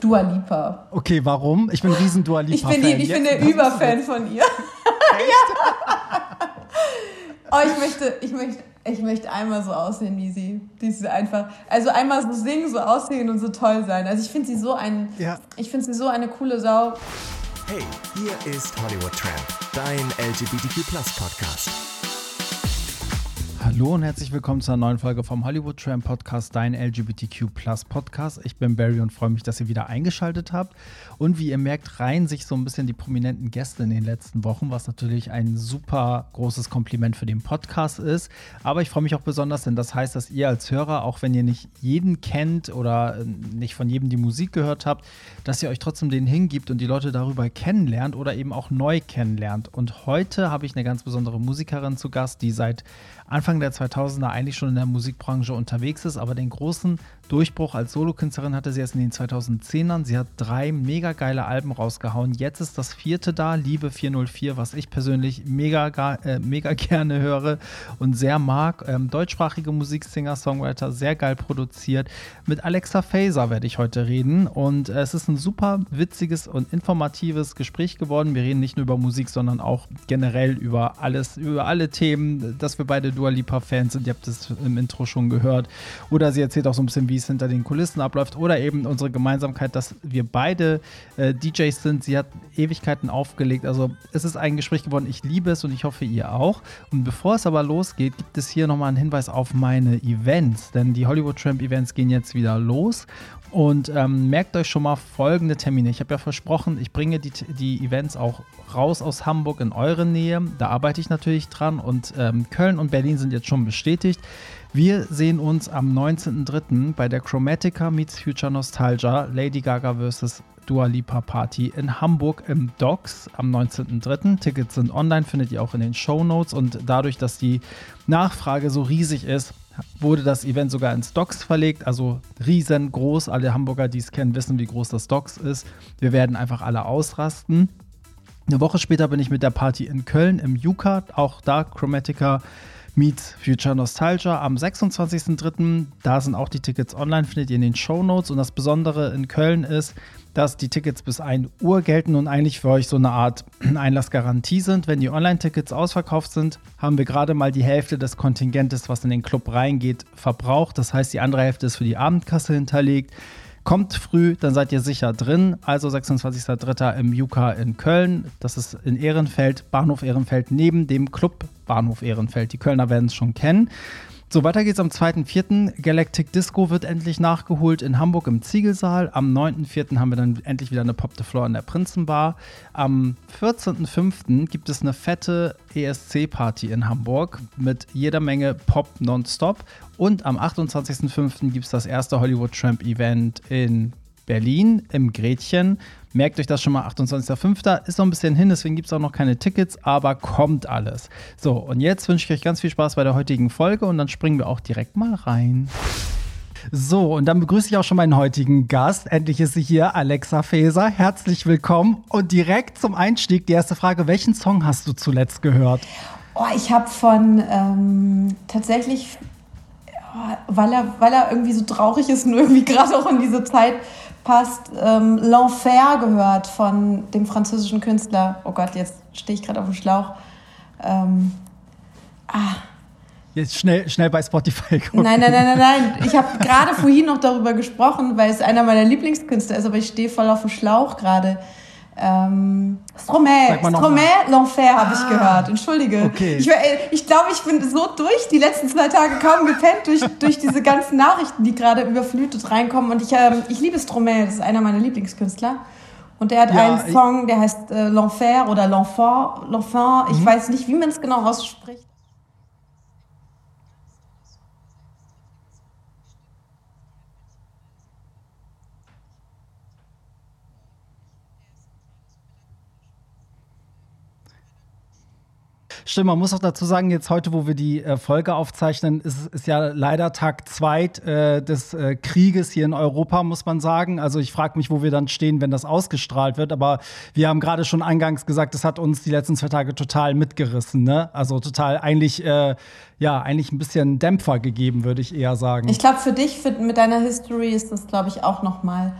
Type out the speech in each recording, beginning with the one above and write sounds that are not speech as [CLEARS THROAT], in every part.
Dua Lipa. Okay, warum? Ich bin ein riesen Dua Lipa-Fan. Ich bin, ich bin der Überfan von ihr. ja. [LAUGHS] Oh, ich möchte, ich möchte, ich möchte einmal so aussehen wie sie. Die ist einfach, also einmal so singen, so aussehen und so toll sein. Also ich finde sie so ein, ja. ich finde sie so eine coole Sau. Hey, hier ist Hollywood Tramp, dein LGBTQ Podcast. Hallo und herzlich willkommen zu einer neuen Folge vom Hollywood Tram Podcast, dein LGBTQ Podcast. Ich bin Barry und freue mich, dass ihr wieder eingeschaltet habt. Und wie ihr merkt, reihen sich so ein bisschen die prominenten Gäste in den letzten Wochen, was natürlich ein super großes Kompliment für den Podcast ist. Aber ich freue mich auch besonders, denn das heißt, dass ihr als Hörer, auch wenn ihr nicht jeden kennt oder äh, nicht von jedem die Musik gehört habt, dass ihr euch trotzdem den hingibt und die Leute darüber kennenlernt oder eben auch neu kennenlernt. Und heute habe ich eine ganz besondere Musikerin zu Gast, die seit Anfang der 2000er eigentlich schon in der Musikbranche unterwegs ist, aber den großen Durchbruch als Solokünstlerin hatte sie erst in den 2010ern. Sie hat drei mega geile Alben rausgehauen. Jetzt ist das vierte da, Liebe 404, was ich persönlich mega, äh, mega [LAUGHS] gerne höre und sehr mag. Ähm, deutschsprachige Musiksinger, Songwriter, sehr geil produziert. Mit Alexa Faser werde ich heute reden und äh, es ist ein super witziges und informatives Gespräch geworden. Wir reden nicht nur über Musik, sondern auch generell über alles, über alle Themen, dass wir beide Dua Lipa Fans sind. Ihr habt es im Intro schon gehört. Oder sie erzählt auch so ein bisschen, wie wie es hinter den Kulissen abläuft oder eben unsere Gemeinsamkeit, dass wir beide äh, DJs sind. Sie hat Ewigkeiten aufgelegt. Also es ist ein Gespräch geworden. Ich liebe es und ich hoffe, ihr auch. Und bevor es aber losgeht, gibt es hier nochmal einen Hinweis auf meine Events. Denn die Hollywood Tramp Events gehen jetzt wieder los. Und ähm, merkt euch schon mal folgende Termine. Ich habe ja versprochen, ich bringe die, die Events auch raus aus Hamburg in eure Nähe. Da arbeite ich natürlich dran. Und ähm, Köln und Berlin sind jetzt schon bestätigt. Wir sehen uns am 19.03. bei der Chromatica Meets Future Nostalgia Lady Gaga vs. Dua Lipa Party in Hamburg im Docks am 19.03. Tickets sind online, findet ihr auch in den Show Notes und dadurch, dass die Nachfrage so riesig ist, wurde das Event sogar ins Docks verlegt, also riesengroß. Alle Hamburger, die es kennen, wissen, wie groß das Docks ist. Wir werden einfach alle ausrasten. Eine Woche später bin ich mit der Party in Köln im Juka, auch da Chromatica meets Future Nostalgia am 26.03. Da sind auch die Tickets online, findet ihr in den Show Notes. Und das Besondere in Köln ist, dass die Tickets bis 1 Uhr gelten und eigentlich für euch so eine Art [CLEARS THROAT] Einlassgarantie sind. Wenn die Online-Tickets ausverkauft sind, haben wir gerade mal die Hälfte des Kontingentes, was in den Club reingeht, verbraucht. Das heißt, die andere Hälfte ist für die Abendkasse hinterlegt. Kommt früh, dann seid ihr sicher drin. Also 26.03. im Juka in Köln. Das ist in Ehrenfeld, Bahnhof Ehrenfeld, neben dem Club Bahnhof Ehrenfeld. Die Kölner werden es schon kennen. So, weiter geht's am 2.4. Galactic Disco wird endlich nachgeholt in Hamburg im Ziegelsaal. Am 9.4. haben wir dann endlich wieder eine Pop the Floor in der Prinzenbar. Am 14.5. gibt es eine fette ESC-Party in Hamburg mit jeder Menge Pop nonstop. Und am 28.5. gibt es das erste Hollywood Tramp Event in Berlin im Gretchen. Merkt euch das schon mal, 28.05. ist noch ein bisschen hin, deswegen gibt es auch noch keine Tickets, aber kommt alles. So, und jetzt wünsche ich euch ganz viel Spaß bei der heutigen Folge und dann springen wir auch direkt mal rein. So, und dann begrüße ich auch schon meinen heutigen Gast. Endlich ist sie hier, Alexa Faeser. Herzlich willkommen. Und direkt zum Einstieg die erste Frage: Welchen Song hast du zuletzt gehört? Oh, ich habe von ähm, tatsächlich, oh, weil, er, weil er irgendwie so traurig ist und irgendwie [LAUGHS] gerade auch in diese Zeit passt, ähm, L'Enfer gehört von dem französischen Künstler. Oh Gott, jetzt stehe ich gerade auf dem Schlauch. Ähm, ah. Jetzt schnell, schnell bei Spotify gucken. Nein, nein, nein, nein, nein. Ich habe gerade vorhin noch darüber gesprochen, weil es einer meiner Lieblingskünstler ist, aber ich stehe voll auf dem Schlauch gerade. Ähm, Stromae, Stromae, L'Enfer habe ah, ich gehört. Entschuldige. Okay. Ich, ich glaube, ich bin so durch die letzten zwei Tage kaum gepennt durch, [LAUGHS] durch diese ganzen Nachrichten, die gerade überflutet reinkommen. Und ich, ähm, ich liebe Stromae, das ist einer meiner Lieblingskünstler. Und der hat ja, einen Song, der heißt äh, L'Enfer oder L'Enfant. L'Enfant, ich mhm. weiß nicht, wie man es genau ausspricht. Stimmt, man muss auch dazu sagen, jetzt heute, wo wir die äh, Folge aufzeichnen, ist, ist ja leider Tag zwei äh, des äh, Krieges hier in Europa, muss man sagen. Also ich frage mich, wo wir dann stehen, wenn das ausgestrahlt wird. Aber wir haben gerade schon eingangs gesagt, das hat uns die letzten zwei Tage total mitgerissen. Ne? Also total eigentlich, äh, ja, eigentlich ein bisschen Dämpfer gegeben, würde ich eher sagen. Ich glaube, für dich, für, mit deiner History ist das, glaube ich, auch noch mal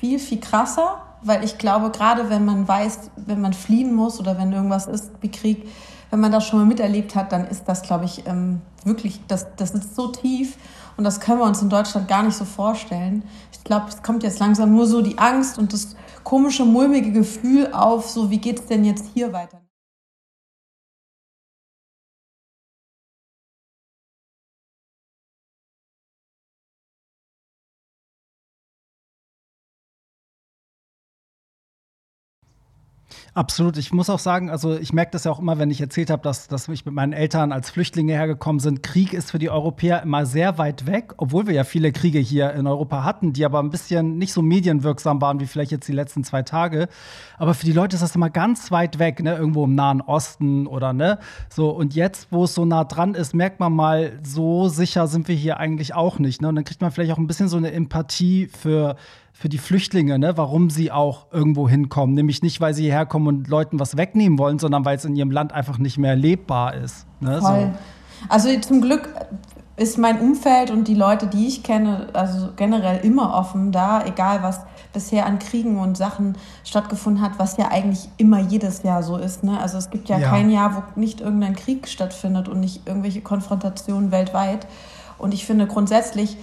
viel, viel krasser, weil ich glaube, gerade wenn man weiß, wenn man fliehen muss oder wenn irgendwas ist wie Krieg, wenn man das schon mal miterlebt hat, dann ist das, glaube ich, ähm, wirklich, das, das ist so tief und das können wir uns in Deutschland gar nicht so vorstellen. Ich glaube, es kommt jetzt langsam nur so die Angst und das komische, mulmige Gefühl auf, so wie geht es denn jetzt hier weiter? Absolut. Ich muss auch sagen, also ich merke das ja auch immer, wenn ich erzählt habe, dass, dass ich mit meinen Eltern als Flüchtlinge hergekommen sind. Krieg ist für die Europäer immer sehr weit weg, obwohl wir ja viele Kriege hier in Europa hatten, die aber ein bisschen nicht so medienwirksam waren wie vielleicht jetzt die letzten zwei Tage. Aber für die Leute ist das immer ganz weit weg, ne? irgendwo im Nahen Osten oder ne. So, und jetzt, wo es so nah dran ist, merkt man mal, so sicher sind wir hier eigentlich auch nicht. Ne? Und dann kriegt man vielleicht auch ein bisschen so eine Empathie für für die Flüchtlinge, ne, warum sie auch irgendwo hinkommen. Nämlich nicht, weil sie hierher kommen und Leuten was wegnehmen wollen, sondern weil es in ihrem Land einfach nicht mehr lebbar ist. Ne. So. Also zum Glück ist mein Umfeld und die Leute, die ich kenne, also generell immer offen da, egal was bisher an Kriegen und Sachen stattgefunden hat, was ja eigentlich immer jedes Jahr so ist. Ne? Also es gibt ja, ja. kein Jahr, wo nicht irgendein Krieg stattfindet und nicht irgendwelche Konfrontationen weltweit. Und ich finde grundsätzlich,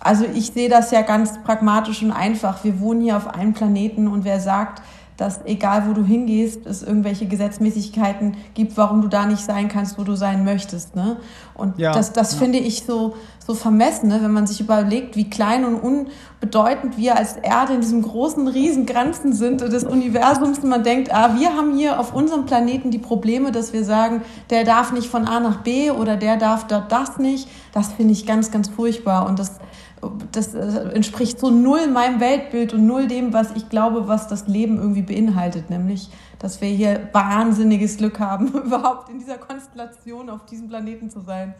also ich sehe das ja ganz pragmatisch und einfach. Wir wohnen hier auf einem Planeten und wer sagt, dass egal wo du hingehst, es irgendwelche Gesetzmäßigkeiten gibt, warum du da nicht sein kannst, wo du sein möchtest. Ne? Und ja, das, das ja. finde ich so, so vermessen, ne? wenn man sich überlegt, wie klein und unbedeutend wir als Erde in diesem großen, riesen Grenzen sind des Universums. Und man denkt, ah, wir haben hier auf unserem Planeten die Probleme, dass wir sagen, der darf nicht von A nach B oder der darf dort das nicht. Das finde ich ganz, ganz furchtbar. Und das das äh, entspricht so null meinem Weltbild und null dem, was ich glaube, was das Leben irgendwie beinhaltet, nämlich, dass wir hier wahnsinniges Glück haben, [LAUGHS] überhaupt in dieser Konstellation auf diesem Planeten zu sein.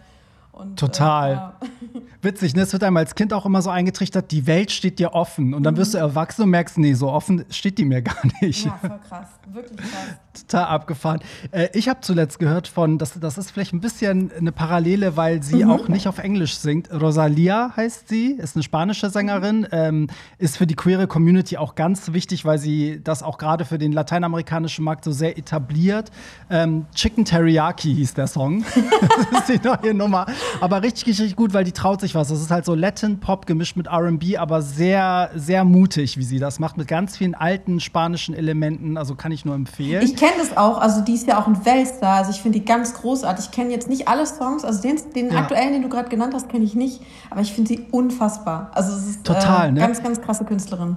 Und, Total. Äh, ja. [LAUGHS] Witzig, ne? Es wird einem als Kind auch immer so eingetrichtert, die Welt steht dir offen. Und dann mhm. wirst du erwachsen und merkst, nee, so offen steht die mir [LAUGHS] gar nicht. Ja, voll krass. Wirklich krass. Total abgefahren. Äh, ich habe zuletzt gehört von, das, das ist vielleicht ein bisschen eine Parallele, weil sie mhm. auch nicht auf Englisch singt. Rosalia heißt sie, ist eine spanische Sängerin, ähm, ist für die queere Community auch ganz wichtig, weil sie das auch gerade für den lateinamerikanischen Markt so sehr etabliert. Ähm, Chicken Teriyaki hieß der Song. [LAUGHS] das ist die neue Nummer. Aber richtig, richtig gut, weil die traut sich was. Das ist halt so Latin Pop gemischt mit RB, aber sehr, sehr mutig, wie sie das macht, mit ganz vielen alten spanischen Elementen. Also kann ich nur empfehlen. Ich kenne das auch. Also die ist ja auch ein Weltstar. Also ich finde die ganz großartig. Ich kenne jetzt nicht alle Songs. Also den, den ja. aktuellen, den du gerade genannt hast, kenne ich nicht. Aber ich finde sie unfassbar. Also es ist Total, äh, ne? ganz, ganz krasse Künstlerin.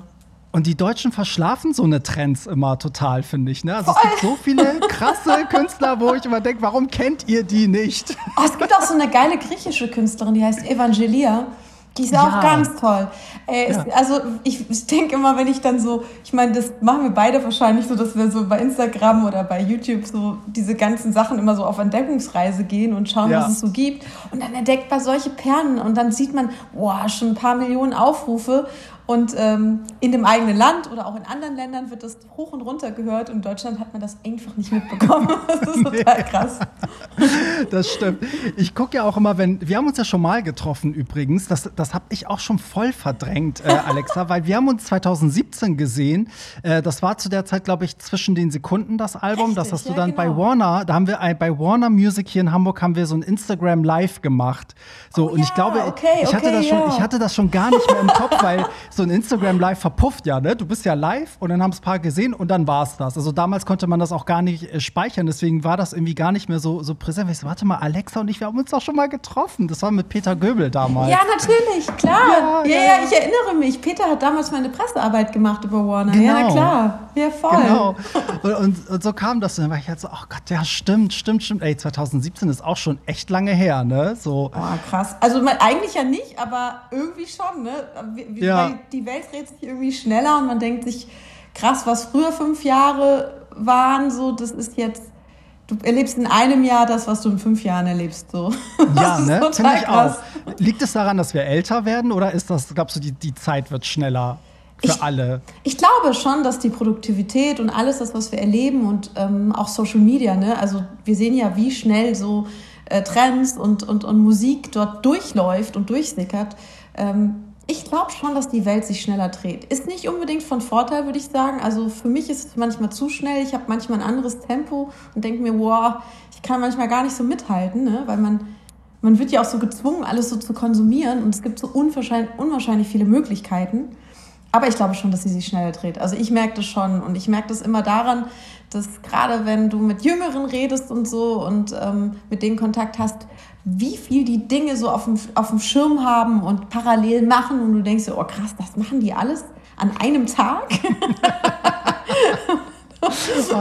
Und die Deutschen verschlafen so eine Trends immer total, finde ich. Ne? Also es gibt so viele krasse Künstler, wo ich immer denke, warum kennt ihr die nicht? Oh, es gibt auch so eine geile griechische Künstlerin, die heißt Evangelia. Die ist ja. auch ganz toll. Äh, ja. also ich, ich denke immer, wenn ich dann so, ich meine, das machen wir beide wahrscheinlich so, dass wir so bei Instagram oder bei YouTube so diese ganzen Sachen immer so auf Entdeckungsreise gehen und schauen, ja. was es so gibt. Und dann entdeckt man solche Perlen und dann sieht man, boah, schon ein paar Millionen Aufrufe. Und ähm, in dem eigenen Land oder auch in anderen Ländern wird das hoch und runter gehört. Und in Deutschland hat man das einfach nicht mitbekommen. [LAUGHS] Das ist total krass. [LAUGHS] Das stimmt. Ich gucke ja auch immer, wenn. Wir haben uns ja schon mal getroffen übrigens. Das, das habe ich auch schon voll verdrängt, äh, [LAUGHS] Alexa, weil wir haben uns 2017 gesehen. Äh, das war zu der Zeit, glaube ich, zwischen den Sekunden das Album. Richtig, das hast du ja, dann genau. bei Warner. Da haben wir bei Warner Music hier in Hamburg haben wir so ein Instagram Live gemacht. So, oh, und ich glaube, okay, ich, hatte okay, das schon, ich hatte das schon gar nicht mehr im Kopf, weil so ein Instagram Live verpufft ja, ne? Du bist ja live und dann haben es ein paar gesehen und dann war es das. Also damals konnte man das auch gar nicht äh, speichern, deswegen war das irgendwie gar nicht mehr so, so präsent. Ich so, warte mal, Alexa und ich, wir haben uns doch schon mal getroffen. Das war mit Peter Göbel damals. Ja, natürlich, klar. Ja, ja, ja, ich erinnere mich. Peter hat damals meine Pressearbeit gemacht über Warner. Genau. Ja, klar. Ja, voll. Genau. Und, und, und, so kam das. Und dann war ich halt so, oh Gott, ja, stimmt, stimmt, stimmt. Ey, 2017 ist auch schon echt lange her, ne? So. Oh, krass. Also eigentlich ja nicht, aber irgendwie schon, ne? Wie, ja. Die Welt dreht sich irgendwie schneller und man denkt sich, krass, was früher fünf Jahre waren, so, das ist jetzt, du erlebst in einem Jahr das, was du in fünf Jahren erlebst, so. [LAUGHS] Ja, ne? Finde ich krass. auch. Liegt es daran, dass wir älter werden oder ist das, glaubst du, die, die Zeit wird schneller? Für ich, alle. Ich glaube schon, dass die Produktivität und alles das, was wir erleben und ähm, auch Social Media, ne? also wir sehen ja, wie schnell so äh, Trends und, und, und Musik dort durchläuft und durchsickert. Ähm, ich glaube schon, dass die Welt sich schneller dreht. Ist nicht unbedingt von Vorteil, würde ich sagen. Also für mich ist es manchmal zu schnell. Ich habe manchmal ein anderes Tempo und denke mir, wow, ich kann manchmal gar nicht so mithalten, ne? weil man, man wird ja auch so gezwungen, alles so zu konsumieren und es gibt so unwahrscheinlich, unwahrscheinlich viele Möglichkeiten. Aber ich glaube schon, dass sie sich schneller dreht. Also ich merke das schon und ich merke das immer daran, dass gerade wenn du mit Jüngeren redest und so und ähm, mit denen Kontakt hast, wie viel die Dinge so auf dem, auf dem Schirm haben und parallel machen und du denkst so, oh krass, das machen die alles an einem Tag? [LAUGHS] Oh,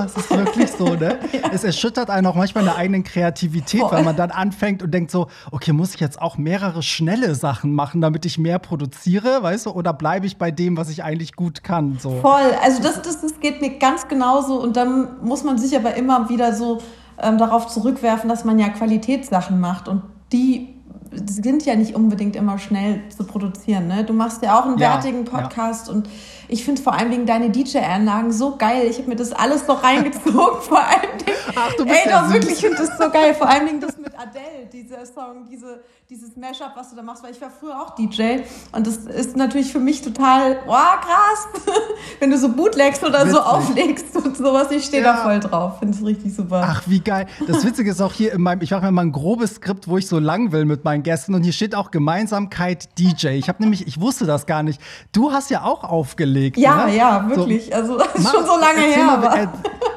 es ist wirklich so, ne? [LAUGHS] Ja. Es erschüttert einen auch manchmal in der eigenen Kreativität, Voll. weil man dann anfängt und denkt so, okay, muss ich jetzt auch mehrere schnelle Sachen machen, damit ich mehr produziere, weißt du? Oder bleibe ich bei dem, was ich eigentlich gut kann? So. Voll, also das, das, das geht mir ganz genauso und dann muss man sich aber immer wieder so ähm, darauf zurückwerfen, dass man ja Qualitätssachen macht und die sind ja nicht unbedingt immer schnell zu produzieren. Ne? Du machst ja auch einen ja, wertigen Podcast ja. und ich finde vor allem wegen deine DJ-Anlagen so geil. Ich habe mir das alles so reingezogen. [LAUGHS] vor allem Dingen, Ach, du bist ey, ja doch wirklich, ich finde das so geil. Vor allem Dingen das mit Adele, dieser Song, diese, dieses Mashup, was du da machst, weil ich war früher auch DJ und das ist natürlich für mich total, oh, krass, [LAUGHS] wenn du so bootlegst oder Witzig. so auflegst und sowas. Ich stehe ja. da voll drauf. Finde es richtig super. Ach, wie geil. Das Witzige ist auch hier in meinem, ich mache mir mal ein grobes Skript, wo ich so lang will mit meinen Gästen und hier steht auch Gemeinsamkeit DJ. Ich habe nämlich, ich wusste das gar nicht. Du hast ja auch aufgelegt gelegt. Ja, ne? ja, wirklich. So, also das ist schon so lange her. Mal, äh,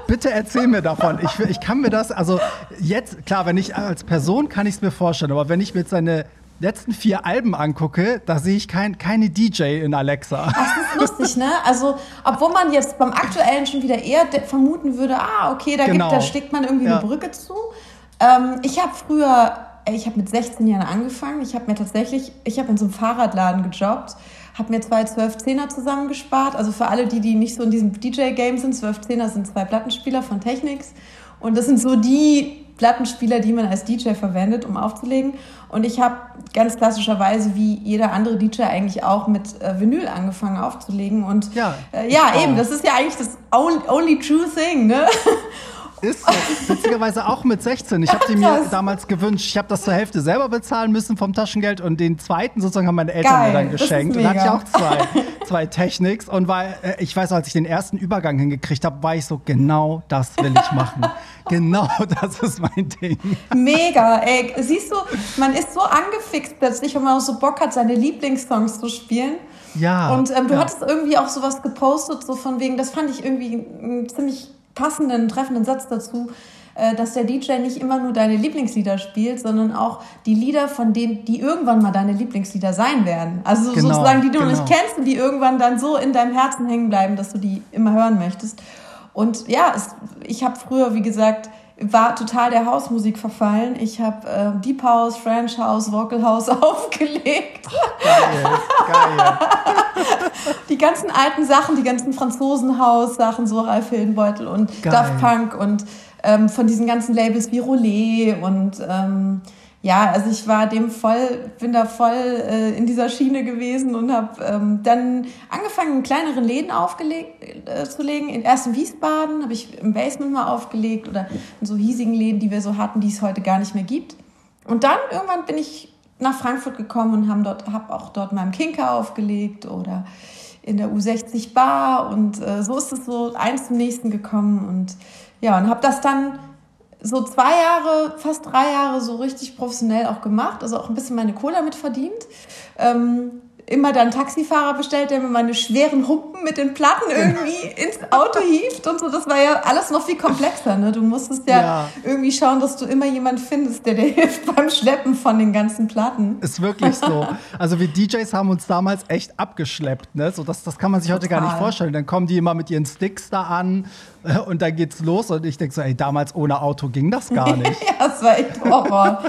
bitte erzähl mir davon. Ich, ich kann mir das, also jetzt, klar, wenn ich als Person kann ich es mir vorstellen, aber wenn ich mir seine letzten vier Alben angucke, da sehe ich kein, keine DJ in Alexa. Das ist lustig, ne? Also, obwohl man jetzt beim aktuellen schon wieder eher vermuten würde, ah, okay, da, genau. gibt, da steckt man irgendwie ja. eine Brücke zu. Ähm, ich habe früher, ich habe mit 16 Jahren angefangen. Ich habe mir tatsächlich, ich habe in so einem Fahrradladen gejobbt habe mir zwei 12-10er zusammengespart. Also für alle, die, die nicht so in diesem DJ-Game sind, 12-10er sind zwei Plattenspieler von Technics. Und das sind so die Plattenspieler, die man als DJ verwendet, um aufzulegen. Und ich habe ganz klassischerweise, wie jeder andere DJ eigentlich auch, mit äh, Vinyl angefangen aufzulegen. Und ja, äh, ja eben, das ist ja eigentlich das only, only true thing. Ne? Ist so. Witzigerweise auch mit 16. Ich habe die mir damals gewünscht. Ich habe das zur Hälfte selber bezahlen müssen vom Taschengeld und den zweiten sozusagen haben meine Eltern Geil, mir dann geschenkt. Und da hatte ich auch zwei, zwei Technics. Und weil, äh, ich weiß, als ich den ersten Übergang hingekriegt habe, war ich so, genau das will ich machen. genau das ist mein Ding. Mega, ey. Siehst du, man ist so angefixt plötzlich, wenn man auch so Bock hat, seine Lieblingssongs zu spielen. Ja. Und ähm, du ja. hattest irgendwie auch sowas gepostet, so von wegen, das fand ich irgendwie ziemlich passenden, treffenden Satz dazu, äh, dass der DJ nicht immer nur deine Lieblingslieder spielt, sondern auch die Lieder von denen, die irgendwann mal deine Lieblingslieder sein werden. Also genau, sozusagen, die du genau. nicht kennst und die irgendwann dann so in deinem Herzen hängen bleiben, dass du die immer hören möchtest. Und ja, es, ich habe früher, wie gesagt, war total der Hausmusik verfallen. Ich habe äh, Deep House, French House, Vocal House [LAUGHS] aufgelegt. Geil, geil. [LAUGHS] die ganzen alten Sachen, die ganzen Franzosenhaus-Sachen, so Ralf Hildenbeutel und geil. Daft Punk und ähm, von diesen ganzen Labels wie Rollet und ähm, ja, also ich war dem voll, bin da voll äh, in dieser Schiene gewesen und habe ähm, dann angefangen, in kleineren Läden aufgelegt äh, zu legen. In erst in Wiesbaden habe ich im Basement mal aufgelegt oder in so hiesigen Läden, die wir so hatten, die es heute gar nicht mehr gibt. Und dann irgendwann bin ich nach Frankfurt gekommen und habe dort, hab auch dort im Kinker aufgelegt oder in der U60 Bar und äh, so ist es so eins zum nächsten gekommen und ja und habe das dann so zwei Jahre, fast drei Jahre so richtig professionell auch gemacht, also auch ein bisschen meine Cola mit verdient. Ähm, immer dann Taxifahrer bestellt, der mir meine schweren Humpen mit den Platten irgendwie ins Auto hieft und so. Das war ja alles noch viel komplexer. Ne? Du musstest ja, ja, irgendwie schauen, dass du immer jemand findest, der dir [LAUGHS] hilft beim Schleppen von den ganzen Platten. Ist wirklich so. Also wir DJs haben uns damals echt abgeschleppt. Ne? So, das, das kann man sich heute Total. gar nicht vorstellen. Dann kommen die immer mit ihren Sticks da an [LAUGHS] und dann geht's los. Und ich denke so, ey, damals ohne Auto ging das gar [LAUGHS] nicht. ja, das war echt Horror.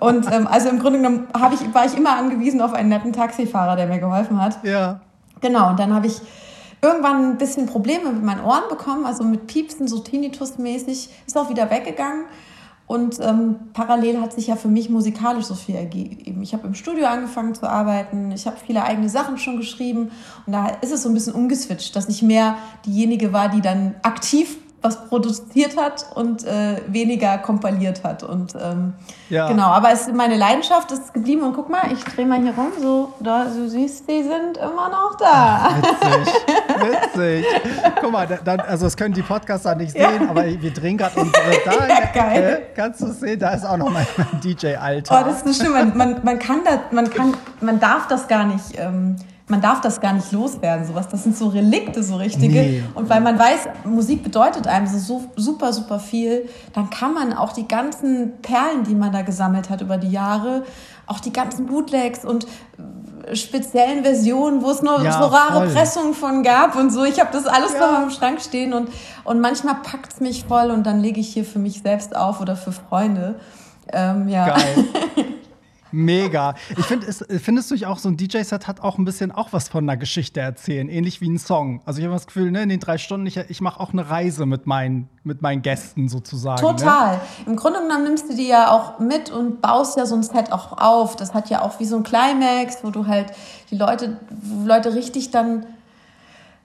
und ähm, also im Grunde genommen ich, war ich immer angewiesen auf einen netten Taxifahrer, der mir geholfen hat. Ja. Genau, und dann habe ich irgendwann ein bisschen Probleme mit meinen Ohren bekommen, also mit Piepsen, so Tinnitus-mäßig, ist auch wieder weggegangen. Und ähm, parallel hat sich ja für mich musikalisch so viel ergeben. Ich habe im Studio angefangen zu arbeiten, ich habe viele eigene Sachen schon geschrieben und da ist es so ein bisschen umgeswitcht, dass ich mehr diejenige war, die dann aktiv was produziert hat und äh, weniger kompiliert hat. Und ähm, ja. genau, aber es ist meine Leidenschaft ist geblieben. Und guck mal, ich drehe mal hier rum, so, da, du siehst, die sind immer noch da. Ach, witzig, witzig. Guck mal, dann, also das können die Podcaster nicht sehen, ja. aber wir drehen gerade unsere [LAUGHS] da. Ja, geil. Kannst du sehen, da ist auch noch mein, DJ-Alter. Oh, das ist so schön. Man, man, man kann das, man kann, man darf das gar nicht. Ähm, man darf das gar nicht loswerden, sowas. Das sind so Relikte, so richtige. Nee. Und weil man weiß, Musik bedeutet einem so super, super viel, dann kann man auch die ganzen Perlen, die man da gesammelt hat über die Jahre, auch die ganzen Bootlegs und äh, speziellen Versionen, wo es nur ja, so rare voll. Pressungen von gab und so. Ich habe das alles ja. noch im Schrank stehen und, und manchmal packt es mich voll und dann lege ich hier für mich selbst auf oder für Freunde. Ähm, ja. Geil. [LAUGHS] Mega. Ich finde, findest du auch, so ein DJ-Set hat auch ein bisschen auch was von einer Geschichte erzählen, ähnlich wie ein Song. Also ich habe das Gefühl, ne, in den drei Stunden, ich, ich mache auch eine Reise mit meinen, mit meinen Gästen sozusagen. Ne? Total. Ne? Im Grunde genommen nimmst du die ja auch mit und baust ja so ein Set auch auf. Das hat ja auch wie so ein Climax, wo du halt die Leute, Leute richtig dann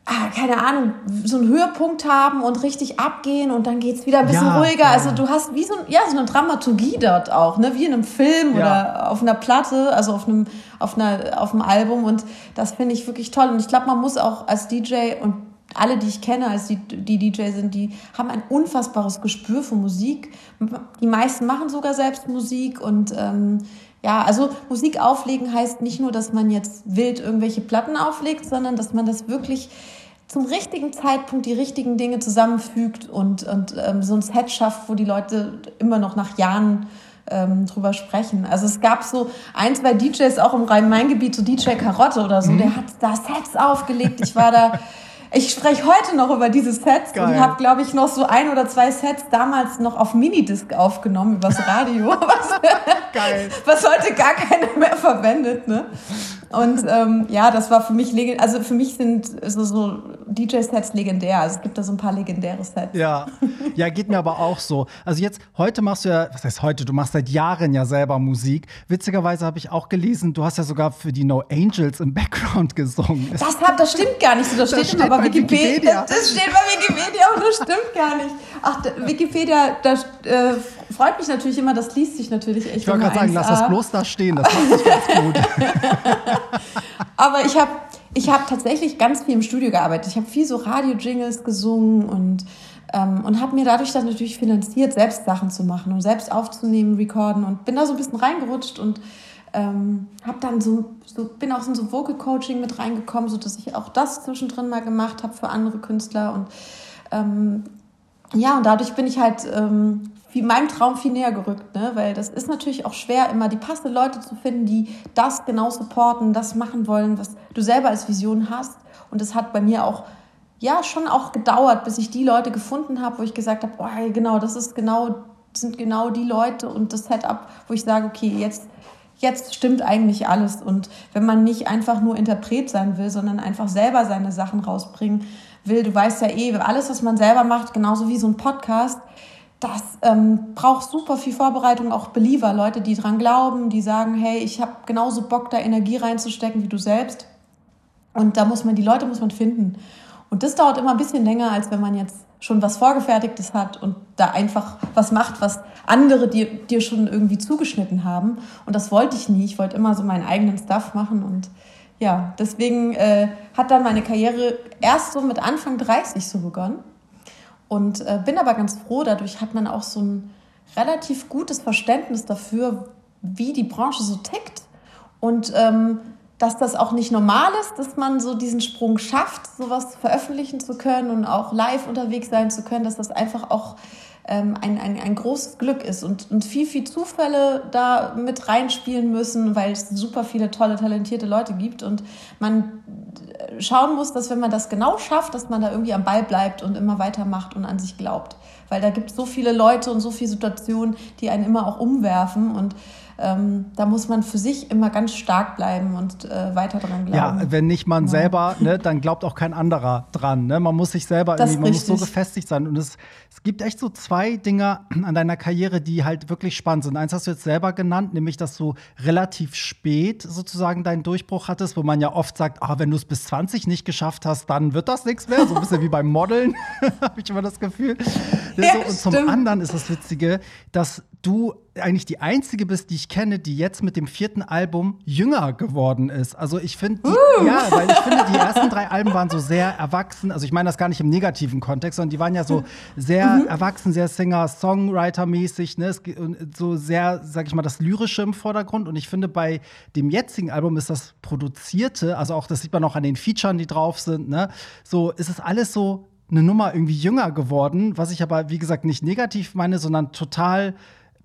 ah, keine Ahnung, so einen Höhepunkt haben und richtig abgehen und dann geht's wieder ein bisschen ja, ruhiger. Ja. Also du hast wie so, ja, so eine Dramaturgie dort auch, ne? wie in einem Film ja. oder auf einer Platte, also auf einem, auf einer, auf einem Album und das finde ich wirklich toll. Und ich glaube, man muss auch als DJ und alle, die ich kenne, als die, die DJ sind, die haben ein unfassbares Gespür für Musik. Die meisten machen sogar selbst Musik und ähm, ja, also Musik auflegen heißt nicht nur, dass man jetzt wild irgendwelche Platten auflegt, sondern dass man das wirklich zum richtigen Zeitpunkt die richtigen Dinge zusammenfügt und, und ähm, so ein Set schafft, wo die Leute immer noch nach Jahren ähm, drüber sprechen. Also es gab so ein, zwei DJs auch im Rhein-Main-Gebiet, so DJ Karotte oder so, mhm. der hat da Sets aufgelegt. Ich war da Ich spreche heute noch über diese Sets Geil. und habe, glaube ich, noch so ein oder zwei Sets damals noch auf Minidisc aufgenommen übers Radio, [LAUGHS] was, was heute gar keiner mehr verwendet. Ne? Und ähm, ja, das war für mich legendär. Also für mich sind so, so DJ-Sets legendär. Also es gibt da so ein paar legendäre Sets. Ja. ja, geht mir aber auch so. Also jetzt, heute machst du ja, was heißt heute, du machst seit Jahren ja selber Musik. Witzigerweise habe ich auch gelesen, du hast ja sogar für die No Angels im Background gesungen. Das, hat, das stimmt gar nicht so. Das, das steht, steht bei Wikipedia. Wikipedia. Das, das, steht bei Wikipedia und das stimmt gar nicht. Ach, Wikipedia, das äh, freut mich natürlich immer, das liest sich natürlich echt. Ich wollte gerade sagen, lass das bloß da stehen, das macht sich ganz [LAUGHS] gut. Aber ich habe ich hab tatsächlich ganz viel im Studio gearbeitet. Ich habe viel so Radio-Jingles gesungen und, ähm, und habe mir dadurch dann natürlich finanziert, selbst Sachen zu machen und selbst aufzunehmen, recorden und bin da so ein bisschen reingerutscht und ähm, habe dann so, so, bin auch in so Vocal Coaching mit reingekommen, sodass ich auch das zwischendrin mal gemacht habe für andere Künstler und ähm, ja, und dadurch bin ich halt ähm, viel, meinem Traum viel näher gerückt, ne? weil das ist natürlich auch schwer, immer die passenden Leute zu finden, die das genau supporten, das machen wollen, was du selber als Vision hast. Und das hat bei mir auch, ja, schon auch gedauert, bis ich die Leute gefunden habe, wo ich gesagt habe, oh, genau, das ist genau, sind genau die Leute und das Setup, wo ich sage, okay, jetzt, jetzt stimmt eigentlich alles. Und wenn man nicht einfach nur Interpret sein will, sondern einfach selber seine Sachen rausbringen will, du weißt ja eh, alles, was man selber macht, genauso wie so ein Podcast, das ähm, braucht super viel Vorbereitung, auch Believer, Leute, die dran glauben, die sagen, hey, ich habe genauso Bock, da Energie reinzustecken wie du selbst. Und da muss man, die Leute muss man finden. Und das dauert immer ein bisschen länger, als wenn man jetzt schon was Vorgefertigtes hat und da einfach was macht, was andere dir, dir schon irgendwie zugeschnitten haben. Und das wollte ich nie. Ich wollte immer so meinen eigenen Stuff machen. Und ja, deswegen äh, hat dann meine Karriere erst so mit Anfang 30 so begonnen. Und äh, bin aber ganz froh, dadurch hat man auch so ein relativ gutes Verständnis dafür, wie die Branche so tickt. Und ähm, dass das auch nicht normal ist, dass man so diesen Sprung schafft, sowas veröffentlichen zu können und auch live unterwegs sein zu können, dass das einfach auch ähm, ein, ein, ein großes Glück ist und, und viel, viel Zufälle da mit reinspielen müssen, weil es super viele tolle, talentierte Leute gibt und man schauen muss, dass wenn man das genau schafft, dass man da irgendwie am Ball bleibt und immer weitermacht und an sich glaubt. Weil da gibt es so viele Leute und so viele Situationen, die einen immer auch umwerfen und ähm, da muss man für sich immer ganz stark bleiben und äh, weiter dran glauben. Ja, wenn nicht man ja. selber, ne, dann glaubt auch kein anderer dran. Ne? Man muss sich selber, irgendwie, man richtig. muss so gefestigt sein. Und es, es gibt echt so zwei Dinge an deiner Karriere, die halt wirklich spannend sind. Eins hast du jetzt selber genannt, nämlich, dass du relativ spät sozusagen deinen Durchbruch hattest, wo man ja oft sagt, ah, wenn du es bis 20 nicht geschafft hast, dann wird das nichts mehr. So ein bisschen wie beim Modeln, [LAUGHS] habe ich immer das Gefühl. Ja, so, und zum stimmt. anderen ist das Witzige, dass du eigentlich die einzige bist, die ich kenne, die jetzt mit dem vierten Album jünger geworden ist. Also ich finde, uh. ja, weil ich finde, die ersten drei Alben waren so sehr erwachsen. Also ich meine das gar nicht im negativen Kontext, sondern die waren ja so sehr mhm. erwachsen, sehr Singer-Songwriter-mäßig, ne? so sehr, sag ich mal, das Lyrische im Vordergrund. Und ich finde, bei dem jetzigen Album ist das Produzierte, also auch das sieht man auch an den Featuren, die drauf sind, ne? So ist es alles so eine Nummer irgendwie jünger geworden, was ich aber, wie gesagt, nicht negativ meine, sondern total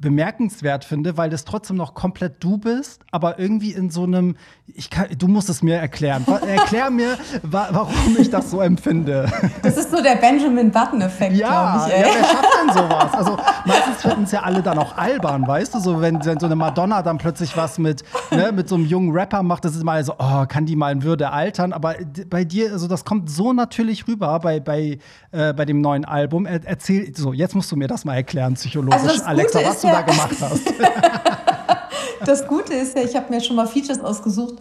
bemerkenswert finde, weil das trotzdem noch komplett du bist, aber irgendwie in so einem, ich kann, du musst es mir erklären. Erklär mir, wa warum ich das so empfinde. Das ist so der Benjamin Button-Effekt, ja, ich. Ja, wer schafft denn sowas? Also meistens finden es ja alle dann auch albern, weißt du, so wenn, wenn so eine Madonna dann plötzlich was mit, ne, mit so einem jungen Rapper macht, das ist immer so, oh, kann die mal in Würde altern, aber bei dir, also das kommt so natürlich rüber bei, bei, äh, bei dem neuen Album. Er, erzähl, so, jetzt musst du mir das mal erklären, psychologisch, also Alexa, was du da gemacht hast. [LAUGHS] das Gute ist ja, ich habe mir schon mal Features ausgesucht,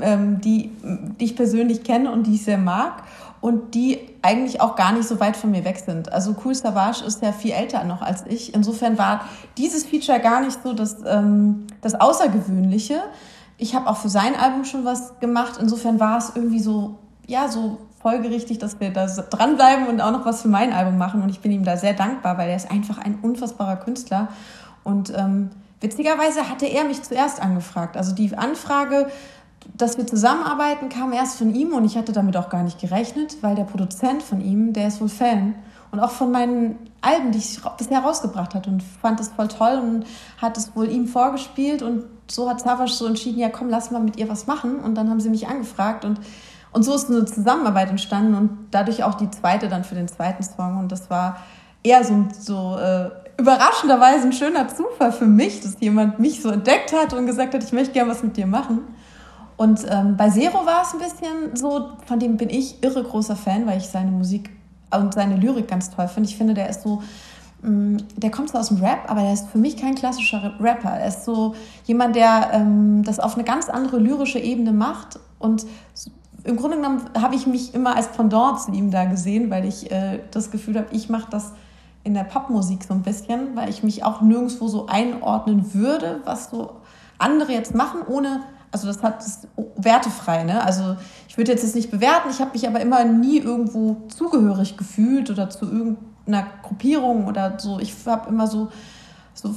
ähm, die, die ich persönlich kenne und die ich sehr mag und die eigentlich auch gar nicht so weit von mir weg sind. Also Cool Savage ist ja viel älter noch als ich. Insofern war dieses Feature gar nicht so das, ähm, das Außergewöhnliche. Ich habe auch für sein Album schon was gemacht. Insofern war es irgendwie so, ja, so folgerichtig, dass wir da dranbleiben und auch noch was für mein Album machen. Und ich bin ihm da sehr dankbar, weil er ist einfach ein unfassbarer Künstler. Und ähm, witzigerweise hatte er mich zuerst angefragt. Also die Anfrage, dass wir zusammenarbeiten, kam erst von ihm und ich hatte damit auch gar nicht gerechnet, weil der Produzent von ihm, der ist wohl Fan. Und auch von meinen Alben, die ich bisher rausgebracht hat und fand das voll toll und hat es wohl ihm vorgespielt und so hat Savage so entschieden, ja komm, lass mal mit ihr was machen. Und dann haben sie mich angefragt und und so ist eine Zusammenarbeit entstanden und dadurch auch die zweite dann für den zweiten Song. Und das war eher so, so äh, überraschenderweise ein schöner Zufall für mich, dass jemand mich so entdeckt hat und gesagt hat, ich möchte gerne was mit dir machen. Und ähm, bei Zero war es ein bisschen so, von dem bin ich irre großer Fan, weil ich seine Musik und seine Lyrik ganz toll finde. Ich finde, der ist so, mh, mm, der kommt zwar aus dem Rap, aber der ist für mich kein klassischer Rapper. Er ist so jemand, der ähm, das auf eine ganz andere lyrische Ebene macht. Und im Grunde genommen habe ich mich immer als Pendant zu ihm da gesehen, weil ich äh, das Gefühl habe, ich mache das in der Popmusik so ein bisschen, weil ich mich auch nirgendwo so einordnen würde, was so andere jetzt machen, ohne, also das hat das wertefrei, ne? Also ich würde jetzt das nicht bewerten, ich habe mich aber immer nie irgendwo zugehörig gefühlt oder zu irgendeiner Gruppierung oder so. Ich habe immer so, so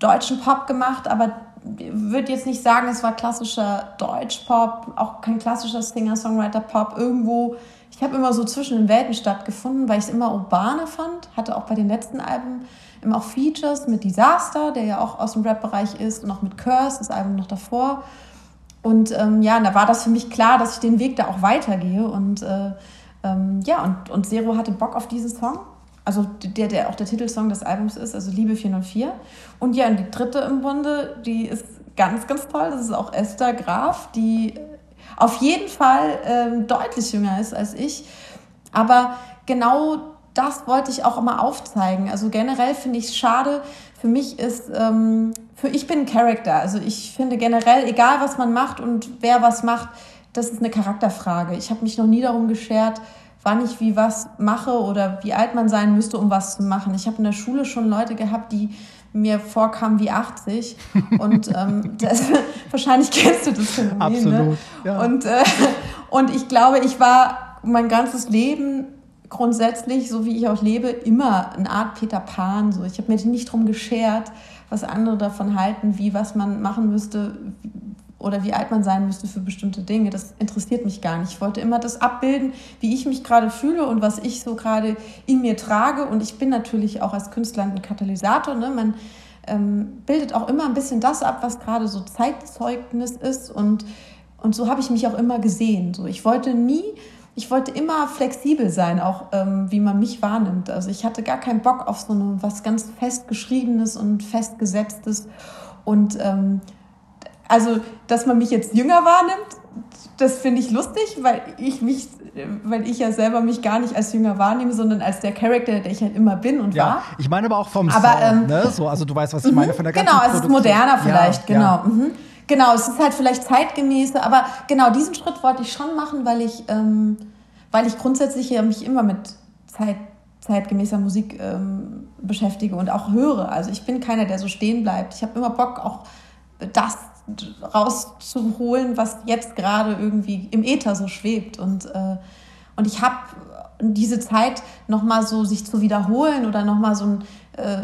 deutschen Pop gemacht, aber würde jetzt nicht sagen, es war klassischer Deutschpop, auch kein klassischer Singer-Songwriter-Pop. Irgendwo ich habe immer so zwischen den Welten stattgefunden, weil ich es immer urbaner fand. Hatte auch bei den letzten Alben immer auch Features mit Disaster, der ja auch aus dem Rap-Bereich ist, und auch mit Curse, das Album noch davor. Und ähm, ja, da war das für mich klar, dass ich den Weg da auch weitergehe. Und äh, ähm, ja, und, und Zero hatte Bock auf diesen Song. Also der, der auch der Titelsong des Albums ist, also Liebe 404. Und ja, und die dritte im Bunde, die ist ganz, ganz toll. Das ist auch Esther Graf, die auf jeden Fall ähm, deutlich jünger ist als ich. Aber genau das wollte ich auch immer aufzeigen. Also generell finde ich es schade. Für mich ist, ähm, für ich bin ein Charakter. Also ich finde generell, egal was man macht und wer was macht, das ist eine Charakterfrage. Ich habe mich noch nie darum geschert, wann ich wie was mache oder wie alt man sein müsste, um was zu machen. Ich habe in der Schule schon Leute gehabt, die mir vorkam wie 80. Und ähm, [LAUGHS] das, wahrscheinlich kennst du das Phänomen. Ne? Absolut. Ne? Ja. Und, äh, und ich glaube, ich war mein ganzes Leben grundsätzlich, so wie ich auch lebe, immer eine Art Peter Pan. So. Ich habe mir nicht drum geschert, was andere davon halten, wie was man machen müsste, oder wie alt man sein müsste für bestimmte Dinge. Das interessiert mich gar nicht. Ich wollte immer das abbilden, wie ich mich gerade fühle und was ich so gerade in mir trage. Und ich bin natürlich auch als Künstler ein Katalysator. Ne? Man ähm, bildet auch immer ein bisschen das ab, was gerade so Zeitzeugnis ist. Und, und so habe ich mich auch immer gesehen. So, ich wollte nie ich wollte immer flexibel sein, auch ähm, wie man mich wahrnimmt. Also ich hatte gar keinen Bock auf so eine, was ganz festgeschriebenes und festgesetztes. Und ähm, also, dass man mich jetzt jünger wahrnimmt, das finde ich lustig, weil ich mich, weil ich ja selber mich gar nicht als jünger wahrnehme, sondern als der Charakter, der ich halt immer bin und ja, war. Ich meine aber auch vom aber, Sound, ähm, ne? So, also du weißt, was ich meine von der ganzen Genau, es ist moderner vielleicht, ja, genau. Ja. Mhm. Genau, es ist halt vielleicht zeitgemäßer, aber genau diesen Schritt wollte ich schon machen, weil ich, ähm, weil ich grundsätzlich ja mich immer mit Zeit, zeitgemäßer Musik ähm, beschäftige und auch höre. Also ich bin keiner, der so stehen bleibt. Ich habe immer Bock, auch das rauszuholen, was jetzt gerade irgendwie im Äther so schwebt. Und, äh, und ich habe diese Zeit nochmal so sich zu wiederholen oder nochmal so ein äh,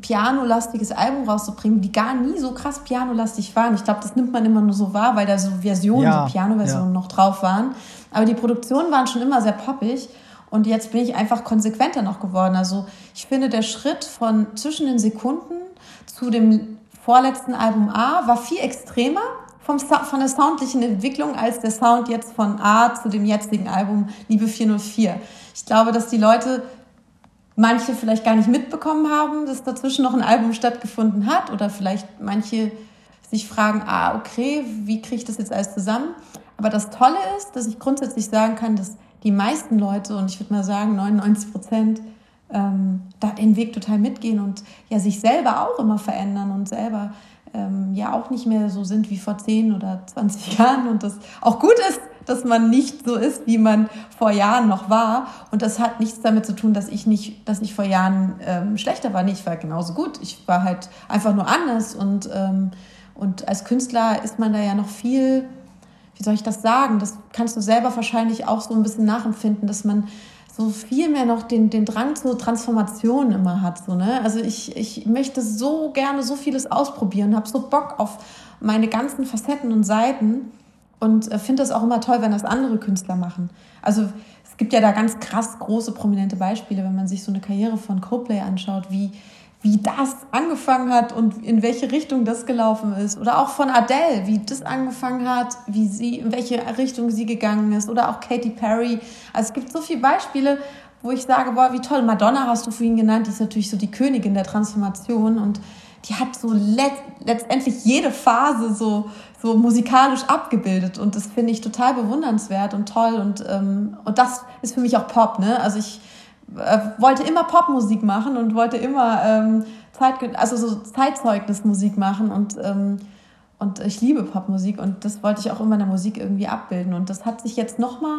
pianolastiges Album rauszubringen, die gar nie so krass pianolastig waren. Ich glaube, das nimmt man immer nur so wahr, weil da so Versionen, ja, so Piano-Versionen ja. noch drauf waren. Aber die Produktionen waren schon immer sehr poppig. Und jetzt bin ich einfach konsequenter noch geworden. Also ich finde, der Schritt von zwischen den Sekunden zu dem vorletzten Album A war viel extremer vom, von der soundlichen Entwicklung als der Sound jetzt von A zu dem jetzigen Album Liebe 404. Ich glaube, dass die Leute manche vielleicht gar nicht mitbekommen haben, dass dazwischen noch ein Album stattgefunden hat oder vielleicht manche sich fragen, ah, okay, wie kriege ich das jetzt alles zusammen? Aber das Tolle ist, dass ich grundsätzlich sagen kann, dass die meisten Leute, und ich würde mal sagen 99 Prozent, ähm, da den Weg total mitgehen und ja sich selber auch immer verändern und selber ähm, ja auch nicht mehr so sind wie vor 10 oder 20 [LAUGHS] Jahren und das auch gut ist, dass man nicht so ist, wie man vor Jahren noch war. Und das hat nichts damit zu tun, dass ich nicht, dass ich vor Jahren ähm, schlechter war. Nee, ich war genauso gut. Ich war halt einfach nur anders und, ähm, und als Künstler ist man da ja noch viel, wie soll ich das sagen? Das kannst du selber wahrscheinlich auch so ein bisschen nachempfinden, dass man so viel mehr noch den, den Drang zur Transformation immer hat. So, ne? Also ich, ich möchte so gerne so vieles ausprobieren, habe so Bock auf meine ganzen Facetten und Seiten und äh, finde das auch immer toll, wenn das andere Künstler machen. Also es gibt ja da ganz krass große, prominente Beispiele, wenn man sich so eine Karriere von Coplay anschaut, wie, wie das angefangen hat und in welche Richtung das gelaufen ist. Oder auch von Adele, wie das angefangen hat, wie sie, in welche Richtung sie gegangen ist. Oder auch Katy Perry. Also es gibt so viele Beispiele, wo ich sage, boah, wie toll. Madonna hast du vorhin genannt, die ist natürlich so die Königin der Transformation und die hat so let letztendlich jede Phase so, so musikalisch abgebildet und das finde ich total bewundernswert und toll und, ähm, und das ist für mich auch Pop, ne? Also ich äh, wollte immer Popmusik machen und wollte immer ähm, Zeit, also so Zeitzeugnismusik machen und, ähm, und ich liebe Popmusik und das wollte ich auch immer in der Musik irgendwie abbilden und das hat sich jetzt nochmal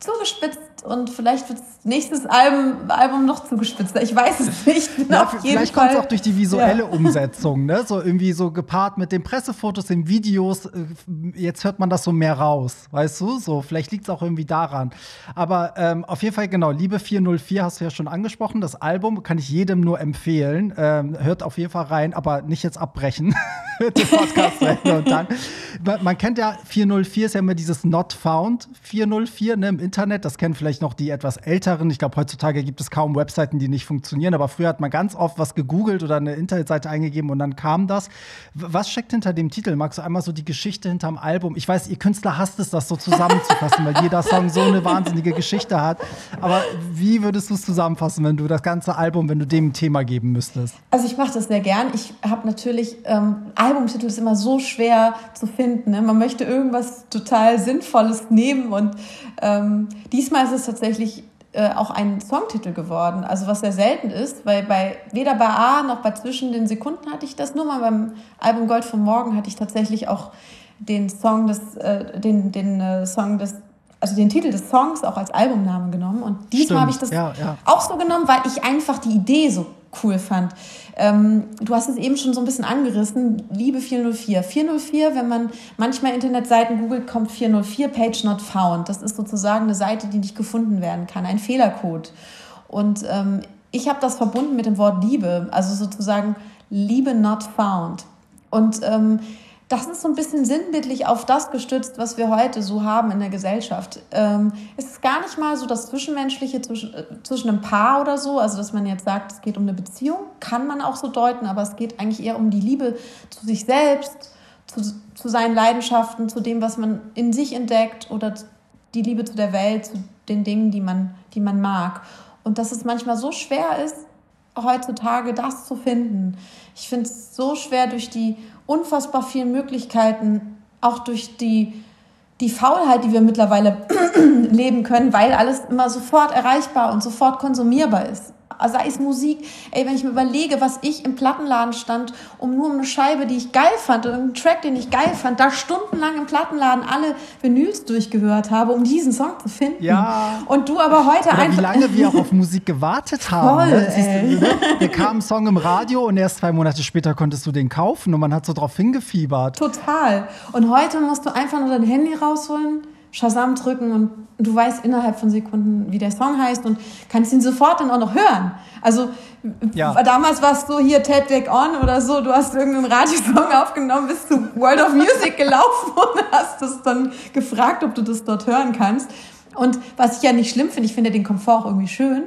zugespitzt und vielleicht wird nächstes Album, Album noch zugespitzter. Ich weiß es nicht. Ja, vielleicht kommt es auch durch die visuelle ja. Umsetzung, ne? So irgendwie so gepaart mit den Pressefotos, den Videos. Äh, jetzt hört man das so mehr raus, weißt du? So, vielleicht liegt es auch irgendwie daran. Aber ähm, auf jeden Fall, genau, Liebe 404 hast du ja schon angesprochen. Das Album kann ich jedem nur empfehlen. Ähm, hört auf jeden Fall rein, aber nicht jetzt abbrechen. [LAUGHS] den Podcast und dann. Man kennt ja 404 ist ja immer dieses Not Found 404 ne, im Internet. Das kennen vielleicht noch die etwas älteren. Ich glaube, heutzutage gibt es kaum Webseiten, die nicht funktionieren. Aber früher hat man ganz oft was gegoogelt oder eine Internetseite eingegeben und dann kam das. Was steckt hinter dem Titel? Magst du einmal so die Geschichte hinterm Album? Ich weiß, ihr Künstler hasst es, das so zusammenzufassen, weil jeder Song so eine wahnsinnige Geschichte hat. Aber wie würdest du es zusammenfassen, wenn du das ganze Album, wenn du dem Thema geben müsstest? Also ich mache das sehr gern. Ich habe natürlich, ähm, Albumtitel ist immer so schwer zu finden. Ne? Man möchte irgendwas total Sinnvolles nehmen und ähm, diesmal ist es tatsächlich äh, auch ein Songtitel geworden, also was sehr selten ist, weil bei weder bei A noch bei Zwischen den Sekunden hatte ich das, nur mal beim Album Gold von Morgen hatte ich tatsächlich auch den Song des, äh, den, den äh, Song des also den Titel des Songs auch als Albumnamen genommen. Und diesmal habe ich das ja, ja. auch so genommen, weil ich einfach die Idee so cool fand. Ähm, du hast es eben schon so ein bisschen angerissen, Liebe 404. 404, wenn man manchmal Internetseiten googelt, kommt 404, Page not found. Das ist sozusagen eine Seite, die nicht gefunden werden kann, ein Fehlercode. Und ähm, ich habe das verbunden mit dem Wort Liebe, also sozusagen Liebe not found. Und ähm, das ist so ein bisschen sinnbildlich auf das gestützt, was wir heute so haben in der Gesellschaft. Ähm, es ist gar nicht mal so das Zwischenmenschliche zwischen, äh, zwischen einem Paar oder so, also dass man jetzt sagt, es geht um eine Beziehung, kann man auch so deuten, aber es geht eigentlich eher um die Liebe zu sich selbst, zu, zu seinen Leidenschaften, zu dem, was man in sich entdeckt oder die Liebe zu der Welt, zu den Dingen, die man, die man mag. Und dass es manchmal so schwer ist, heutzutage das zu finden. Ich finde es so schwer durch die unfassbar vielen Möglichkeiten, auch durch die, die Faulheit, die wir mittlerweile [CLEARS THROAT] leben können, weil alles immer sofort erreichbar und sofort konsumierbar ist sei es Musik. Ey, wenn ich mir überlege, was ich im Plattenladen stand, um nur eine Scheibe, die ich geil fand, oder einen Track, den ich geil fand, da stundenlang im Plattenladen alle Vinyls durchgehört habe, um diesen Song zu finden. Ja. Und du aber heute oder einfach. Wie lange wir auch [LAUGHS] auf Musik gewartet haben. Voll, ne? ey. Ne? kam ein Song im Radio und erst zwei Monate später konntest du den kaufen und man hat so drauf hingefiebert. Total. Und heute musst du einfach nur dein Handy rausholen Shazam drücken und du weißt innerhalb von Sekunden, wie der Song heißt und kannst ihn sofort dann auch noch hören. Also ja. damals warst du hier Tape Deck On oder so, du hast irgendeinen Radiosong [LAUGHS] aufgenommen, bist zu World of Music gelaufen [LAUGHS] und hast es dann gefragt, ob du das dort hören kannst. Und was ich ja nicht schlimm finde, ich finde den Komfort auch irgendwie schön,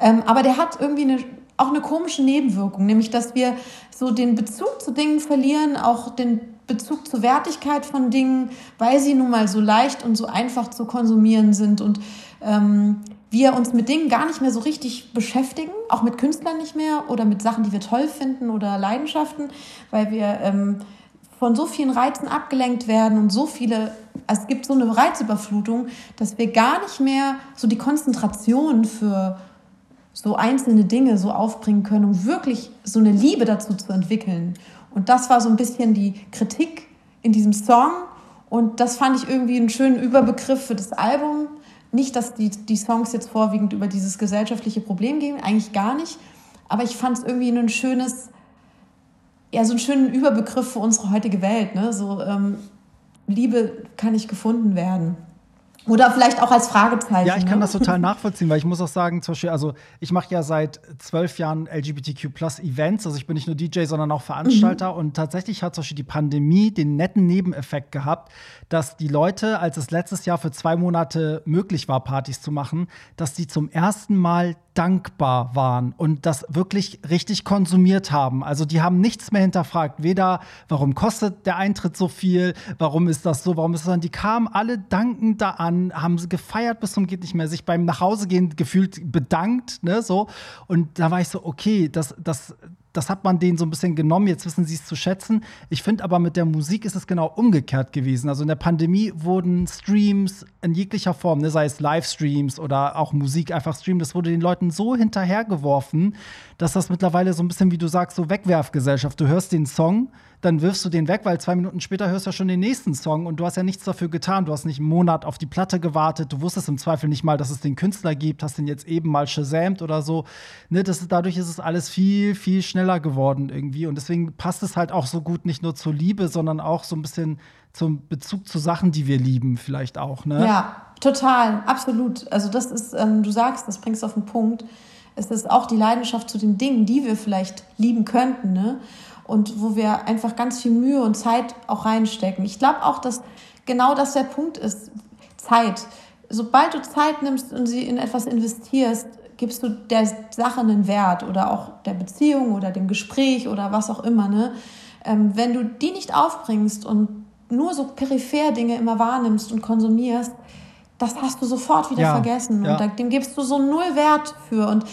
ähm, aber der hat irgendwie eine, auch eine komische Nebenwirkung, nämlich dass wir so den Bezug zu Dingen verlieren, auch den Bezug zur Wertigkeit von Dingen, weil sie nun mal so leicht und so einfach zu konsumieren sind und ähm, wir uns mit Dingen gar nicht mehr so richtig beschäftigen, auch mit Künstlern nicht mehr oder mit Sachen, die wir toll finden oder Leidenschaften, weil wir ähm, von so vielen Reizen abgelenkt werden und so viele, es gibt so eine Reizüberflutung, dass wir gar nicht mehr so die Konzentration für so einzelne Dinge so aufbringen können, um wirklich so eine Liebe dazu zu entwickeln. Und das war so ein bisschen die Kritik in diesem Song. Und das fand ich irgendwie einen schönen Überbegriff für das Album. Nicht, dass die, die Songs jetzt vorwiegend über dieses gesellschaftliche Problem gehen, eigentlich gar nicht. Aber ich fand es irgendwie ein schönes, ja, so einen schönen Überbegriff für unsere heutige Welt. Ne? So, ähm, Liebe kann nicht gefunden werden. Oder vielleicht auch als Fragezeichen. Ja, ich kann ne? das total [LAUGHS] nachvollziehen, weil ich muss auch sagen, zum Beispiel, also ich mache ja seit zwölf Jahren LGBTQ Plus Events, also ich bin nicht nur DJ, sondern auch Veranstalter mhm. und tatsächlich hat zum Beispiel die Pandemie den netten Nebeneffekt gehabt, dass die Leute, als es letztes Jahr für zwei Monate möglich war, Partys zu machen, dass die zum ersten Mal dankbar waren und das wirklich richtig konsumiert haben. Also die haben nichts mehr hinterfragt. Weder, warum kostet der Eintritt so viel, warum ist das so, warum ist das so. Die kamen alle dankend da an, haben sie gefeiert bis zum geht nicht mehr, sich beim Nachhausegehen gefühlt bedankt, ne, so. Und da war ich so, okay, das, das, das hat man denen so ein bisschen genommen, jetzt wissen sie es zu schätzen. Ich finde aber mit der Musik ist es genau umgekehrt gewesen. Also in der Pandemie wurden Streams in jeglicher Form, ne, sei es Livestreams oder auch Musik einfach streamen, das wurde den Leuten so hinterhergeworfen, dass das mittlerweile so ein bisschen, wie du sagst, so Wegwerfgesellschaft. Du hörst den Song, dann wirfst du den weg, weil zwei Minuten später hörst du ja schon den nächsten Song und du hast ja nichts dafür getan. Du hast nicht einen Monat auf die Platte gewartet, du wusstest im Zweifel nicht mal, dass es den Künstler gibt, hast den jetzt eben mal shazamt oder so. Ne, das dadurch ist es alles viel, viel schneller geworden irgendwie und deswegen passt es halt auch so gut nicht nur zur Liebe, sondern auch so ein bisschen zum Bezug zu Sachen, die wir lieben, vielleicht auch. Ne? Ja, total, absolut. Also das ist, ähm, du sagst, das bringst auf den Punkt. Es ist auch die Leidenschaft zu den Dingen, die wir vielleicht lieben könnten. Ne? und wo wir einfach ganz viel Mühe und Zeit auch reinstecken. Ich glaube auch, dass genau das der Punkt ist. Zeit. Sobald du Zeit nimmst und sie in etwas investierst, gibst du der Sache einen Wert oder auch der Beziehung oder dem Gespräch oder was auch immer. Ne? Ähm, wenn du die nicht aufbringst und nur so peripher Dinge immer wahrnimmst und konsumierst, das hast du sofort wieder ja, vergessen. Ja. Und dem gibst du so null Wert für. Und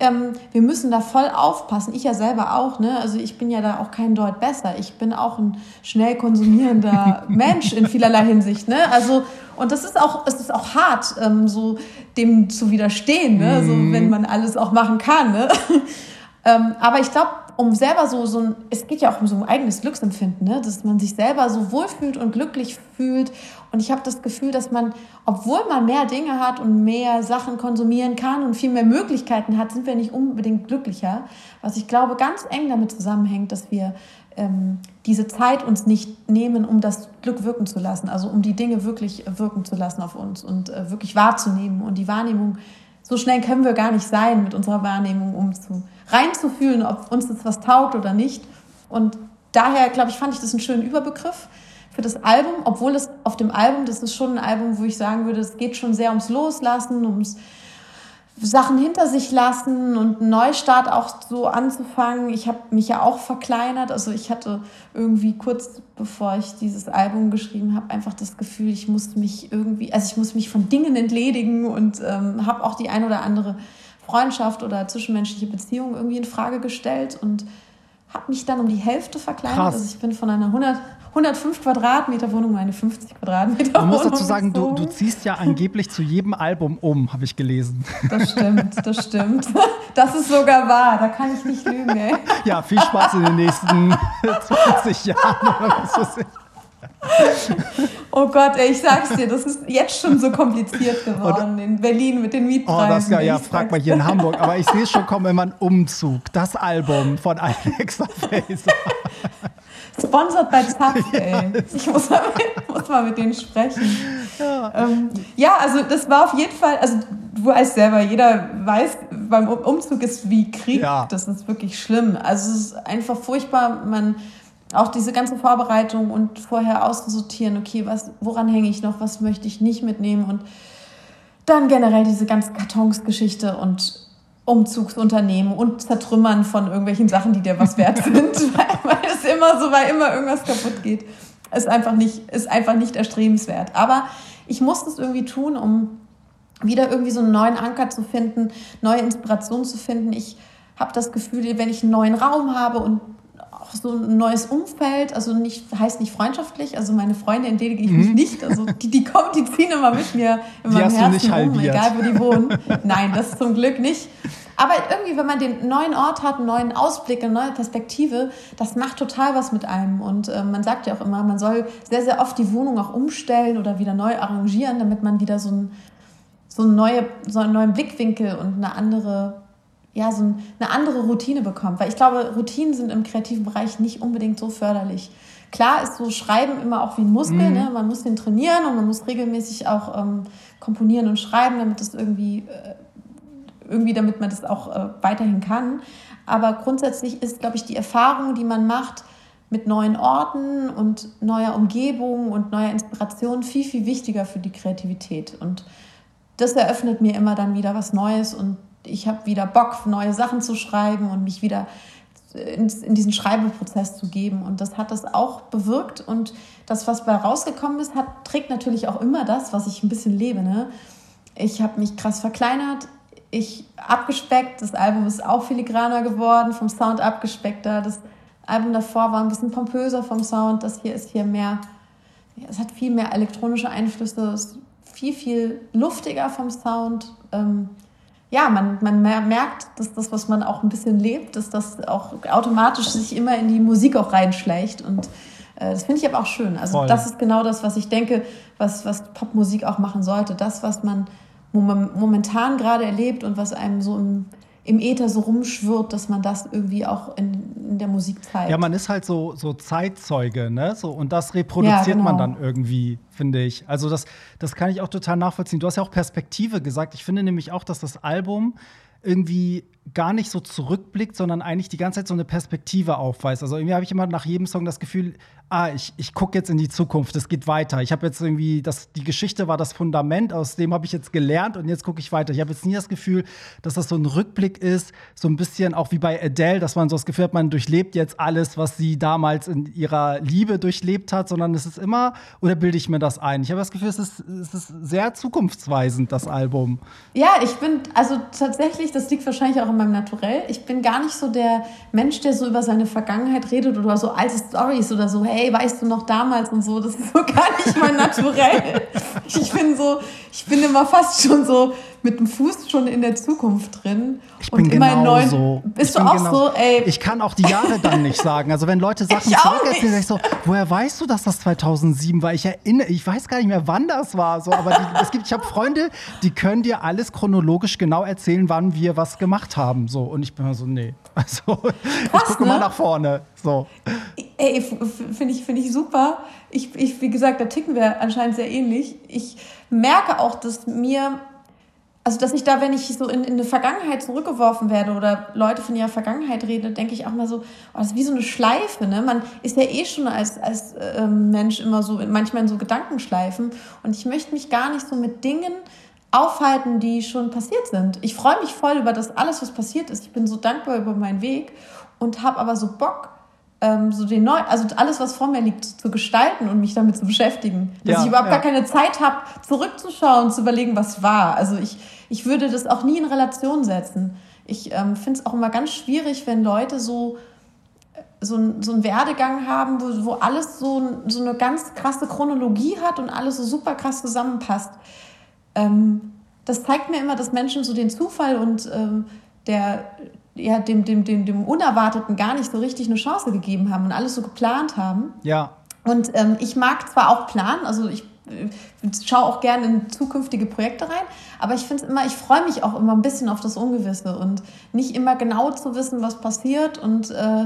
ähm, wir müssen da voll aufpassen. Ich ja selber auch, ne? Also ich bin ja da auch kein Deut besser. Ich bin auch ein schnell konsumierender [LAUGHS] Mensch in vielerlei Hinsicht, ne? Also und das ist auch, es ist auch hart, ähm, so dem zu widerstehen, ne? Mm. So mhm. wenn man alles auch machen kann, ne? [LAUGHS] ähm, aber ich glaube, um selber so, so ein, es geht ja auch um so ein eigenes Glücksempfinden, ne? dass man sich selber so wohlfühlt und glücklich fühlt. Und ich habe das Gefühl, dass man, obwohl man mehr Dinge hat und mehr Sachen konsumieren kann und viel mehr Möglichkeiten hat, sind wir nicht unbedingt glücklicher. Was ich glaube, ganz eng damit zusammenhängt, dass wir ähm, diese Zeit uns nicht nehmen, um das Glück wirken zu lassen, also um die Dinge wirklich wirken zu lassen auf uns und äh, wirklich wahrzunehmen. Und die Wahrnehmung, so schnell können wir gar nicht sein mit unserer Wahrnehmung, um zu reinzufühlen, ob uns das was taugt oder nicht. Und daher, glaube ich, fand ich das einen schönen Überbegriff für das Album, obwohl es auf dem Album, das ist schon ein Album, wo ich sagen würde, es geht schon sehr ums Loslassen, ums Sachen hinter sich lassen und einen Neustart auch so anzufangen. Ich habe mich ja auch verkleinert. Also ich hatte irgendwie kurz bevor ich dieses Album geschrieben habe, einfach das Gefühl, ich muss mich irgendwie, also ich muss mich von Dingen entledigen und ähm, habe auch die ein oder andere Freundschaft oder zwischenmenschliche Beziehung irgendwie in Frage gestellt und habe mich dann um die Hälfte verkleinert. Krass. Also ich bin von einer 100, 105 Quadratmeter Wohnung eine 50 Quadratmeter Wohnung. Man muss dazu sagen, du, du, ziehst ja angeblich zu jedem Album um, habe ich gelesen. Das stimmt, das stimmt. Das ist sogar wahr, da kann ich nicht lügen, ey. Ja, viel Spaß in den nächsten 20 Jahren. Oh Gott, ey, ich sag's dir, das ist jetzt schon so kompliziert geworden in Berlin mit den Mietpreisen. Oh, das ja, ja frag mal hier in Hamburg. Aber ich sehe schon kommen immer ein Umzug. Das Album von Alexa Faser. [LAUGHS] Sponsored bei Zapf, [LAUGHS] ey. Ich muss mal, mit, muss mal mit denen sprechen. Ja. Ähm, ja, also das war auf jeden Fall, also du weißt selber, jeder weiß, beim Umzug ist wie Krieg. Ja. Das ist wirklich schlimm. Also es ist einfach furchtbar. Man auch diese ganze Vorbereitung und vorher auszusortieren, okay, was, woran hänge ich noch, was möchte ich nicht mitnehmen und dann generell diese ganze Kartonsgeschichte und Umzugsunternehmen und Zertrümmern von irgendwelchen Sachen, die dir was wert sind, [LAUGHS] weil, weil es immer so, weil immer irgendwas kaputt geht, ist einfach nicht, ist einfach nicht erstrebenswert. Aber ich muss das irgendwie tun, um wieder irgendwie so einen neuen Anker zu finden, neue Inspiration zu finden. Ich habe das Gefühl, wenn ich einen neuen Raum habe und so ein neues Umfeld, also nicht, heißt nicht freundschaftlich, also meine Freunde entledige ich mhm. mich nicht, also die, die kommen, die ziehen immer mit mir in die meinem Herzen rum, egal wo die wohnen. Nein, das zum Glück nicht. Aber irgendwie, wenn man den neuen Ort hat, einen neuen Ausblick, eine neue Perspektive, das macht total was mit einem. Und äh, man sagt ja auch immer, man soll sehr, sehr oft die Wohnung auch umstellen oder wieder neu arrangieren, damit man wieder so, ein, so, eine neue, so einen neuen Blickwinkel und eine andere ja, so eine andere Routine bekommt. Weil ich glaube, Routinen sind im kreativen Bereich nicht unbedingt so förderlich. Klar ist so Schreiben immer auch wie ein Muskel, mhm. ne? man muss den trainieren und man muss regelmäßig auch ähm, komponieren und schreiben, damit es irgendwie, äh, irgendwie, damit man das auch äh, weiterhin kann. Aber grundsätzlich ist, glaube ich, die Erfahrung, die man macht mit neuen Orten und neuer Umgebung und neuer Inspiration viel, viel wichtiger für die Kreativität. Und das eröffnet mir immer dann wieder was Neues und ich habe wieder Bock, neue Sachen zu schreiben und mich wieder in, in, diesen Schreibeprozess zu geben. Und das hat das auch bewirkt. Und das, was bei rausgekommen ist, hat, trägt natürlich auch immer das, was ich ein bisschen lebe. Ne? Ich habe mich krass verkleinert, ich abgespeckt. Das Album ist auch filigraner geworden, vom Sound abgespeckter. Das Album davor war ein bisschen pompöser vom Sound. Das hier ist hier mehr, es hat viel mehr elektronische Einflüsse, ist viel, viel luftiger vom Sound. Ähm, ja, man, man merkt, dass das, was man auch ein bisschen lebt, dass das auch automatisch sich immer in die Musik auch reinschleicht. Und äh, das finde ich aber auch schön. Also Voll. das ist genau das, was ich denke, was, was Popmusik auch machen sollte. Das, was man momentan gerade erlebt und was einem so im, im Äther so rumschwirrt, dass man das irgendwie auch in, in der Musik zeigt. Ja, man ist halt so, so Zeitzeuge, ne? So, und das reproduziert ja, genau. man dann irgendwie, finde ich. Also, das, das kann ich auch total nachvollziehen. Du hast ja auch Perspektive gesagt. Ich finde nämlich auch, dass das Album irgendwie gar nicht so zurückblickt, sondern eigentlich die ganze Zeit so eine Perspektive aufweist. Also irgendwie habe ich immer nach jedem Song das Gefühl, ah, ich, ich gucke jetzt in die Zukunft, es geht weiter. Ich habe jetzt irgendwie, das, die Geschichte war das Fundament, aus dem habe ich jetzt gelernt und jetzt gucke ich weiter. Ich habe jetzt nie das Gefühl, dass das so ein Rückblick ist, so ein bisschen auch wie bei Adele, dass man so das Gefühl hat, man durchlebt jetzt alles, was sie damals in ihrer Liebe durchlebt hat, sondern es ist immer, oder bilde ich mir das ein? Ich habe das Gefühl, es ist, es ist sehr zukunftsweisend, das Album. Ja, ich bin, also tatsächlich, das liegt wahrscheinlich auch in meinem Naturell. Ich bin gar nicht so der Mensch, der so über seine Vergangenheit redet oder so alte Stories oder so, hey, weißt du noch damals und so. Das ist so gar nicht mein Naturell. [LAUGHS] Ich bin so, ich bin immer fast schon so mit dem Fuß schon in der Zukunft drin. Ich bin genau neuen, so. Bist ich du auch genau, so, ey? Ich kann auch die Jahre dann nicht sagen. Also wenn Leute Sachen zurückerzählen, sage ich so, woher weißt du, dass das 2007 war? Ich erinnere, ich weiß gar nicht mehr, wann das war. So, aber die, es gibt, ich habe Freunde, die können dir alles chronologisch genau erzählen, wann wir was gemacht haben. So und ich bin immer so, nee. [LAUGHS] Also Krass, ich gucke ne? mal nach vorne. So. Ey, finde ich, find ich super. Ich, ich, wie gesagt, da ticken wir anscheinend sehr ähnlich. Ich merke auch, dass mir also dass ich da, wenn ich so in, in eine Vergangenheit zurückgeworfen werde oder Leute von ihrer Vergangenheit reden, denke ich auch mal so, oh, das ist wie so eine Schleife. Ne? Man ist ja eh schon als, als ähm, Mensch immer so, manchmal in so Gedankenschleifen. Und ich möchte mich gar nicht so mit Dingen aufhalten, die schon passiert sind. Ich freue mich voll über das alles, was passiert ist. Ich bin so dankbar über meinen Weg und habe aber so Bock, ähm, so den neu, also alles, was vor mir liegt, zu gestalten und mich damit zu beschäftigen. Dass ja, ich überhaupt ja. gar keine Zeit habe, zurückzuschauen, zu überlegen, was war. Also ich, ich würde das auch nie in Relation setzen. Ich ähm, finde es auch immer ganz schwierig, wenn Leute so so, ein, so einen Werdegang haben, wo, wo alles so, so eine ganz krasse Chronologie hat und alles so super krass zusammenpasst. Ähm, das zeigt mir immer, dass Menschen so den Zufall und ähm, der, ja, dem, dem, dem, dem Unerwarteten gar nicht so richtig eine Chance gegeben haben und alles so geplant haben. Ja. Und ähm, ich mag zwar auch planen, also ich äh, schaue auch gerne in zukünftige Projekte rein, aber ich finde es immer, ich freue mich auch immer ein bisschen auf das Ungewisse und nicht immer genau zu wissen, was passiert und äh,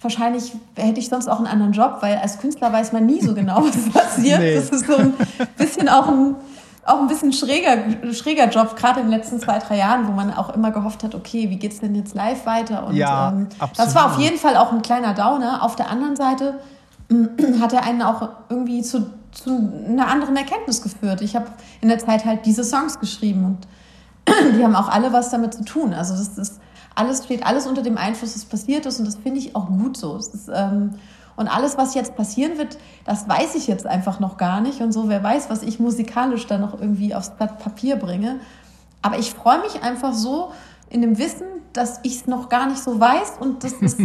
wahrscheinlich hätte ich sonst auch einen anderen Job, weil als Künstler weiß man nie so genau, [LAUGHS] was passiert. Nee. Das ist so ein bisschen auch ein, auch ein bisschen schräger, schräger Job, gerade in den letzten zwei, drei Jahren, wo man auch immer gehofft hat, okay, wie geht es denn jetzt live weiter? Und ja, ähm, das war auf jeden Fall auch ein kleiner Downer. Auf der anderen Seite [CLEARS THROAT] hat er einen auch irgendwie zu, zu einer anderen Erkenntnis geführt. Ich habe in der Zeit halt diese Songs geschrieben und [CLEARS THROAT] die haben auch alle was damit zu tun. Also das ist alles steht alles unter dem Einfluss, was passiert ist und das finde ich auch gut so. Ist, ähm, und alles, was jetzt passieren wird, das weiß ich jetzt einfach noch gar nicht und so. Wer weiß, was ich musikalisch dann noch irgendwie aufs Blatt Papier bringe. Aber ich freue mich einfach so in dem Wissen, dass ich es noch gar nicht so weiß und das ist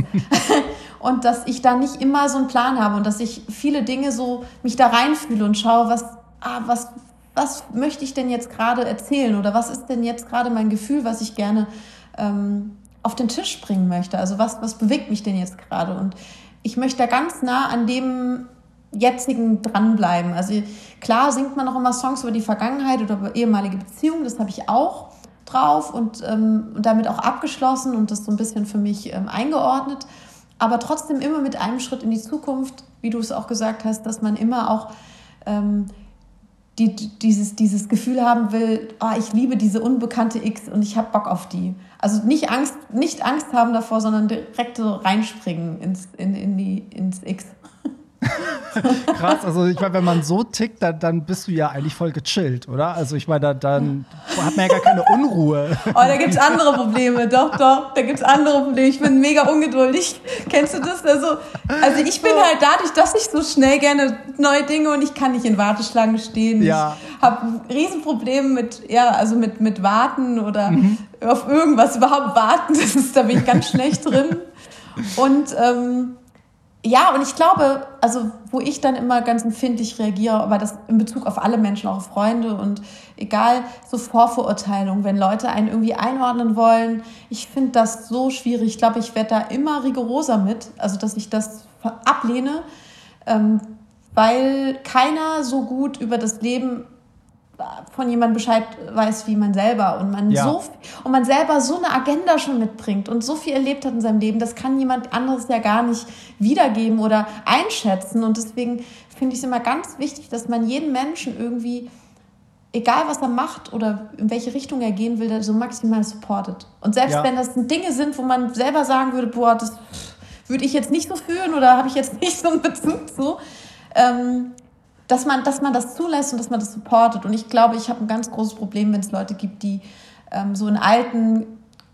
[LAUGHS] und dass ich da nicht immer so einen Plan habe und dass ich viele Dinge so mich da reinfühle und schaue, was, ah, was, was möchte ich denn jetzt gerade erzählen oder was ist denn jetzt gerade mein Gefühl, was ich gerne ähm, auf den Tisch bringen möchte. Also was, was bewegt mich denn jetzt gerade? Und ich möchte da ganz nah an dem jetzigen dranbleiben. Also klar singt man auch immer Songs über die Vergangenheit oder über ehemalige Beziehungen, das habe ich auch drauf und, ähm, damit auch abgeschlossen und das so ein bisschen für mich ähm, eingeordnet aber trotzdem immer mit einem Schritt in die Zukunft, wie du es auch gesagt hast, dass man immer auch ähm, die, dieses, dieses Gefühl haben will, oh, ich liebe diese unbekannte X und ich habe Bock auf die. Also nicht Angst, nicht Angst haben davor, sondern direkt so reinspringen ins, in, in die, ins X. [LAUGHS] Krass, also ich meine, wenn man so tickt, dann, dann bist du ja eigentlich voll gechillt, oder? Also ich meine, da, dann hat man ja gar keine Unruhe. [LAUGHS] Oh, da gibt es andere Probleme, doch, doch, da gibt es andere Probleme. Ich bin mega ungeduldig. Kennst du das? Also, also ich bin halt dadurch, dass ich so schnell gerne neue Dinge und ich kann nicht in Warteschlangen stehen. Ja. Ich habe Riesenprobleme mit, ja, also mit, mit Warten oder mhm. auf irgendwas überhaupt warten. [LAUGHS] Das ist, da bin ich ganz schlecht drin. Und ähm, ja, und ich glaube, also wo ich dann immer ganz empfindlich reagiere, aber das in Bezug auf alle Menschen, auch auf Freunde und egal, so Vorverurteilung, wenn Leute einen irgendwie einordnen wollen, ich finde das so schwierig. Ich glaube, ich werde da immer rigoroser mit, also dass ich das ablehne, ähm, weil keiner so gut über das Leben von jemandem Bescheid weiß wie man selber und man ja. so und man selber so eine Agenda schon mitbringt und so viel erlebt hat in seinem Leben, das kann jemand anderes ja gar nicht wiedergeben oder einschätzen und deswegen finde ich es immer ganz wichtig, dass man jeden Menschen irgendwie egal was er macht oder in welche Richtung er gehen will, so maximal supportet. Und selbst ja. wenn das Dinge sind, wo man selber sagen würde, boah, das würde ich jetzt nicht so fühlen oder habe ich jetzt [LAUGHS] nicht so einen Bezug zu, ähm, dass man, dass man das zulässt und dass man das supportet. Und ich glaube, ich habe ein ganz großes Problem, wenn es Leute gibt, die ähm, so in alten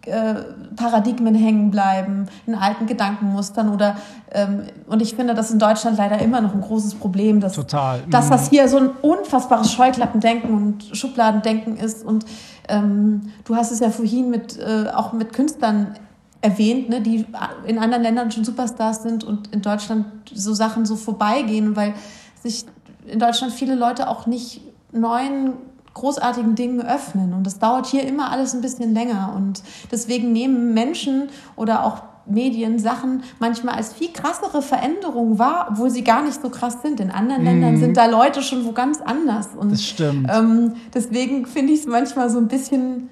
äh, Paradigmen hängen bleiben, in alten Gedankenmustern oder ähm, und ich finde, das ist in Deutschland leider immer noch ein großes Problem, dass, Total. dass das mhm. hier so ein unfassbares Scheuklappendenken und Schubladendenken ist. Und ähm, du hast es ja vorhin mit, äh, auch mit Künstlern erwähnt, ne, die in anderen Ländern schon Superstars sind und in Deutschland so Sachen so vorbeigehen, weil sich in Deutschland viele Leute auch nicht neuen großartigen Dingen öffnen. Und das dauert hier immer alles ein bisschen länger. Und deswegen nehmen Menschen oder auch Medien Sachen manchmal als viel krassere Veränderungen wahr, obwohl sie gar nicht so krass sind. In anderen mhm. Ländern sind da Leute schon wo ganz anders. Und, das stimmt. Ähm, deswegen finde ich es manchmal so ein bisschen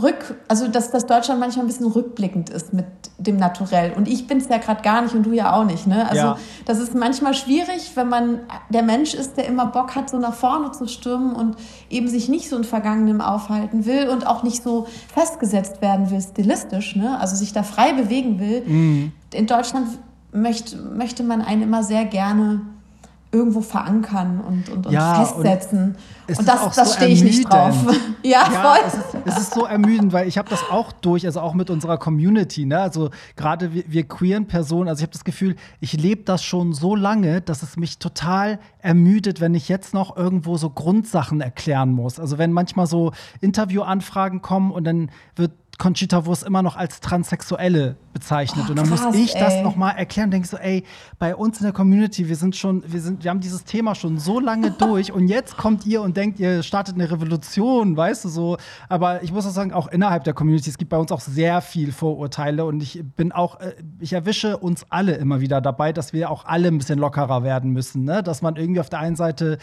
rück, also dass, dass Deutschland manchmal ein bisschen rückblickend ist mit dem Naturell. Und ich bin es ja gerade gar nicht und du ja auch nicht. Ne? Also ja. das ist manchmal schwierig, wenn man der Mensch ist, der immer Bock hat, so nach vorne zu stürmen und eben sich nicht so in Vergangenem aufhalten will und auch nicht so festgesetzt werden will, stilistisch, ne? also sich da frei bewegen will. Mhm. In Deutschland möchte, möchte man einen immer sehr gerne irgendwo verankern und, und, und ja, festsetzen. Und, und das, das so stehe ich nicht drauf. [LAUGHS] ja, ja. Es ist, es ist, so ermüdend, weil ich habe das auch durch, also auch mit unserer Community. Ne? Also gerade wir, wir queeren Personen, also ich habe das Gefühl, ich lebe das schon so lange, dass es mich total ermüdet, wenn ich jetzt noch irgendwo so Grundsachen erklären muss. Also wenn manchmal so Interviewanfragen kommen und dann wird Conchita Wurst immer noch als Transsexuelle bezeichnet. Oh, und dann krass, muss ich ey. das nochmal erklären. Denke so, ey, bei uns in der Community, wir sind schon, wir sind, wir haben dieses Thema schon so lange [LAUGHS] durch und jetzt kommt ihr und denkt, ihr startet eine Revolution, weißt du so. Aber ich muss auch sagen, auch innerhalb der Community, es gibt bei uns auch sehr viel Vorurteile und ich bin auch, äh, ich erwische uns alle immer wieder dabei, dass wir auch alle ein bisschen lockerer werden müssen, ne? Dass man irgendwie auf der einen Seite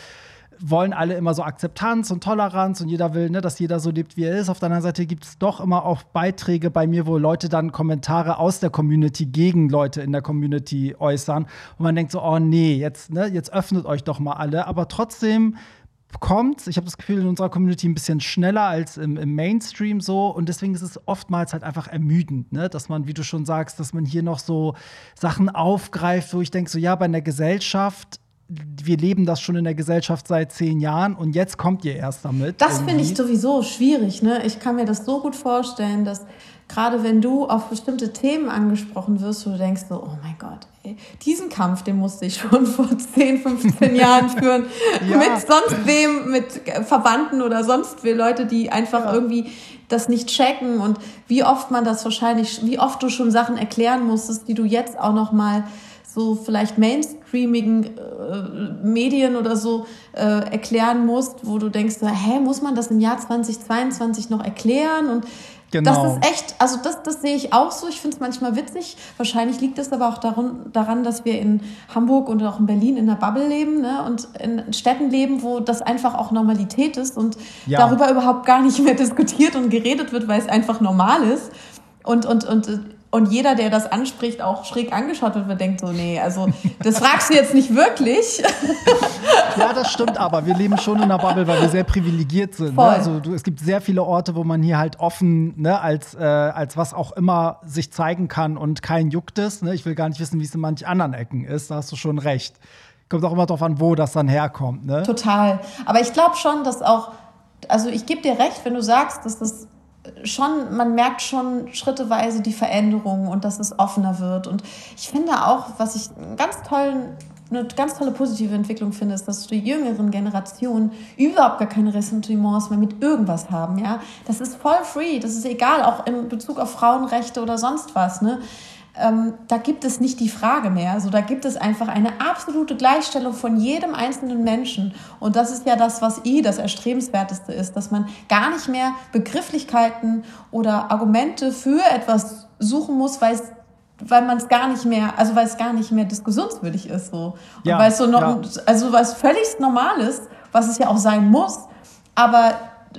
wollen alle immer so Akzeptanz und Toleranz und jeder will, ne, dass jeder so lebt, wie er ist. Auf der anderen Seite gibt es doch immer auch Beiträge bei mir, wo Leute dann Kommentare aus der Community gegen Leute in der Community äußern. Und man denkt so, oh nee, jetzt, ne, jetzt öffnet euch doch mal alle. Aber trotzdem kommt, ich habe das Gefühl, in unserer Community ein bisschen schneller als im, im, Mainstream so. Und deswegen ist es oftmals halt einfach ermüdend, ne? dass man, wie du schon sagst, dass man hier noch so Sachen aufgreift, wo ich denke, so ja, bei einer Gesellschaft wir leben das schon in der Gesellschaft seit zehn Jahren und jetzt kommt ihr erst damit. Das finde ich sowieso schwierig. Ne? Ich kann mir das so gut vorstellen, dass gerade wenn du auf bestimmte Themen angesprochen wirst, du denkst so, oh mein Gott, ey, diesen Kampf, den musste ich schon [LAUGHS] vor 10, 15 Jahren [LAUGHS] führen. ja. Mit sonst wem, mit Verwandten oder sonst wie Leute, die einfach ja. irgendwie das nicht checken und wie oft man das wahrscheinlich, wie oft du schon Sachen erklären musstest, die du jetzt auch noch mal so vielleicht mainstreamigen äh, Medien oder so äh, erklären musst, wo du denkst, hä, muss man das im Jahr 2022 noch erklären? Und Genau. Das ist echt, also das, das sehe ich auch so. Ich finde es manchmal witzig. Wahrscheinlich liegt es aber auch daran, daran, dass wir in Hamburg und auch in Berlin in der Bubble leben ne? und in Städten leben, wo das einfach auch Normalität ist und ja. darüber überhaupt gar nicht mehr diskutiert und geredet wird, weil es einfach normal ist. Und, und, und und jeder, der das anspricht, auch schräg angeschaut wird, denkt so, nee, also das fragst du jetzt nicht wirklich. [LAUGHS] ja, das stimmt aber. Wir leben schon in einer Bubble, weil wir sehr privilegiert sind. Ne? Also du, es gibt sehr viele Orte, wo man hier halt offen, ne, als, äh, als was auch immer sich zeigen kann und kein juckt es. Ne? Ich will gar nicht wissen, wie es in manchen anderen Ecken ist. Da hast du schon recht. Kommt auch immer darauf an, wo das dann herkommt. Ne? Total. Aber ich glaube schon, dass auch, also ich gebe dir recht, wenn du sagst, dass das schon, man merkt schon schritteweise die Veränderung und dass es offener wird. Und ich finde auch, was ich einen ganz tollen eine ganz tolle positive Entwicklung finde, ist, dass die jüngeren Generationen überhaupt gar keine Ressentiments mehr mit irgendwas haben. Ja, das ist voll free, das ist egal, auch in Bezug auf Frauenrechte oder sonst was. Ne? Ähm, da gibt es nicht die Frage mehr. Also da gibt es einfach eine absolute Gleichstellung von jedem einzelnen Menschen. Und das ist ja das, was eh das Erstrebenswerteste ist, dass man gar nicht mehr Begrifflichkeiten oder Argumente für etwas suchen muss, weil es weil man es gar nicht mehr, also weil es gar nicht mehr diskussionswürdig ist so. Und ja, weil es so noch, ja. also was völlig normal ist, was es ja auch sein muss. Aber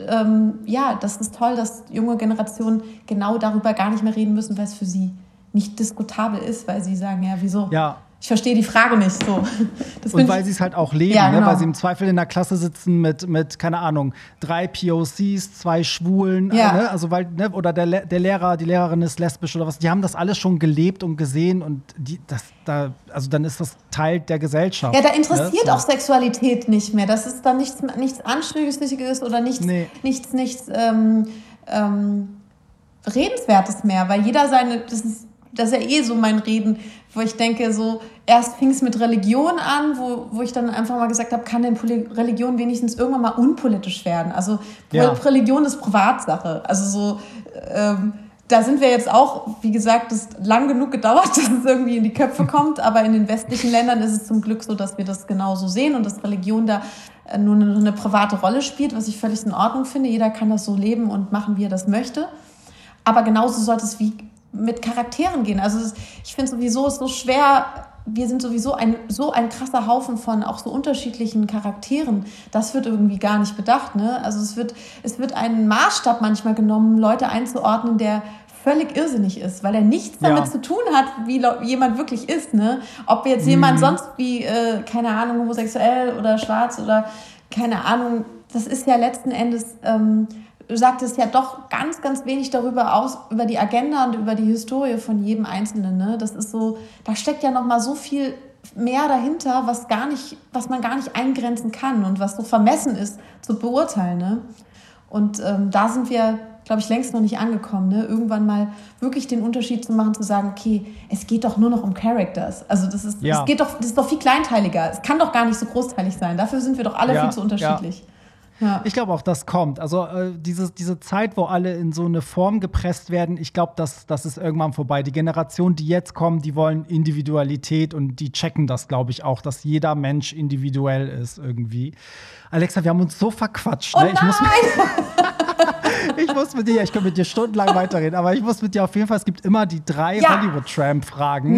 ähm, ja, das ist toll, dass junge Generationen genau darüber gar nicht mehr reden müssen, weil es für sie nicht diskutabel ist, weil sie sagen, ja, wieso? Ja. Ich verstehe die Frage nicht so. [LAUGHS] und weil sie es halt auch leben, ja, genau. ne? weil sie im Zweifel in der Klasse sitzen mit, mit keine Ahnung, drei POCs, zwei Schwulen, ja. ne? also weil, ne? oder der, der Lehrer, die Lehrerin ist lesbisch oder was. Die haben das alles schon gelebt und gesehen und die, das, da, also dann ist das Teil der Gesellschaft. Ja, da interessiert ne? auch Sexualität nicht mehr. Das ist dann nichts, nichts Anstößiges oder nichts, nee. nichts, nichts ähm, ähm, Redenswertes mehr, weil jeder seine, das ist das ist ja eh so mein Reden, wo ich denke, so erst fing es mit Religion an, wo, wo ich dann einfach mal gesagt habe, kann denn Religion wenigstens irgendwann mal unpolitisch werden? Also ja. Religion ist Privatsache. Also so, ähm, da sind wir jetzt auch, wie gesagt, es lang genug gedauert, [LAUGHS] dass es irgendwie in die Köpfe [LAUGHS] kommt, aber in den westlichen Ländern ist es zum Glück so, dass wir das genauso sehen und dass Religion da äh, nur eine, eine private Rolle spielt, was ich völlig in Ordnung finde. Jeder kann das so leben und machen, wie er das möchte. Aber genauso sollte es wie mit Charakteren gehen. Also ich finde sowieso es so schwer, wir sind sowieso ein, so ein krasser Haufen von auch so unterschiedlichen Charakteren. Das wird irgendwie gar nicht bedacht. Ne? Also es wird, es wird ein Maßstab manchmal genommen, Leute einzuordnen, der völlig irrsinnig ist, weil er nichts damit ja. zu tun hat, wie jemand wirklich ist. Ne? Ob jetzt jemand mhm. sonst wie, äh, keine Ahnung, homosexuell oder schwarz oder keine Ahnung, das ist ja letzten Endes ähm, du sagtest ja doch ganz, ganz wenig darüber aus, über die Agenda und über die Historie von jedem Einzelnen. Ne? Das ist so, da steckt ja noch mal so viel mehr dahinter, was gar nicht, was man gar nicht eingrenzen kann und was so vermessen ist zu beurteilen. Ne? Und ähm, da sind wir, glaube ich, längst noch nicht angekommen. Ne? Irgendwann mal wirklich den Unterschied zu machen, zu sagen, okay, es geht doch nur noch um Characters. Also das ist, ja. es geht doch, das ist doch viel kleinteiliger. Es kann doch gar nicht so großteilig sein. Dafür sind wir doch alle ja, viel zu unterschiedlich. Ja. Ja. Ich glaube auch, das kommt. Also äh, diese, diese Zeit, wo alle in so eine Form gepresst werden, ich glaube, das, das ist irgendwann vorbei. Die Generation, die jetzt kommen, die wollen Individualität und die checken das, glaube ich, auch, dass jeder Mensch individuell ist irgendwie. Alexa, wir haben uns so verquatscht. Ne? Oh ich, muss [LAUGHS] ich muss mit dir, ich könnte mit dir stundenlang weiterreden, aber ich muss mit dir auf jeden Fall, es gibt immer die drei ja. Hollywood-Tramp-Fragen,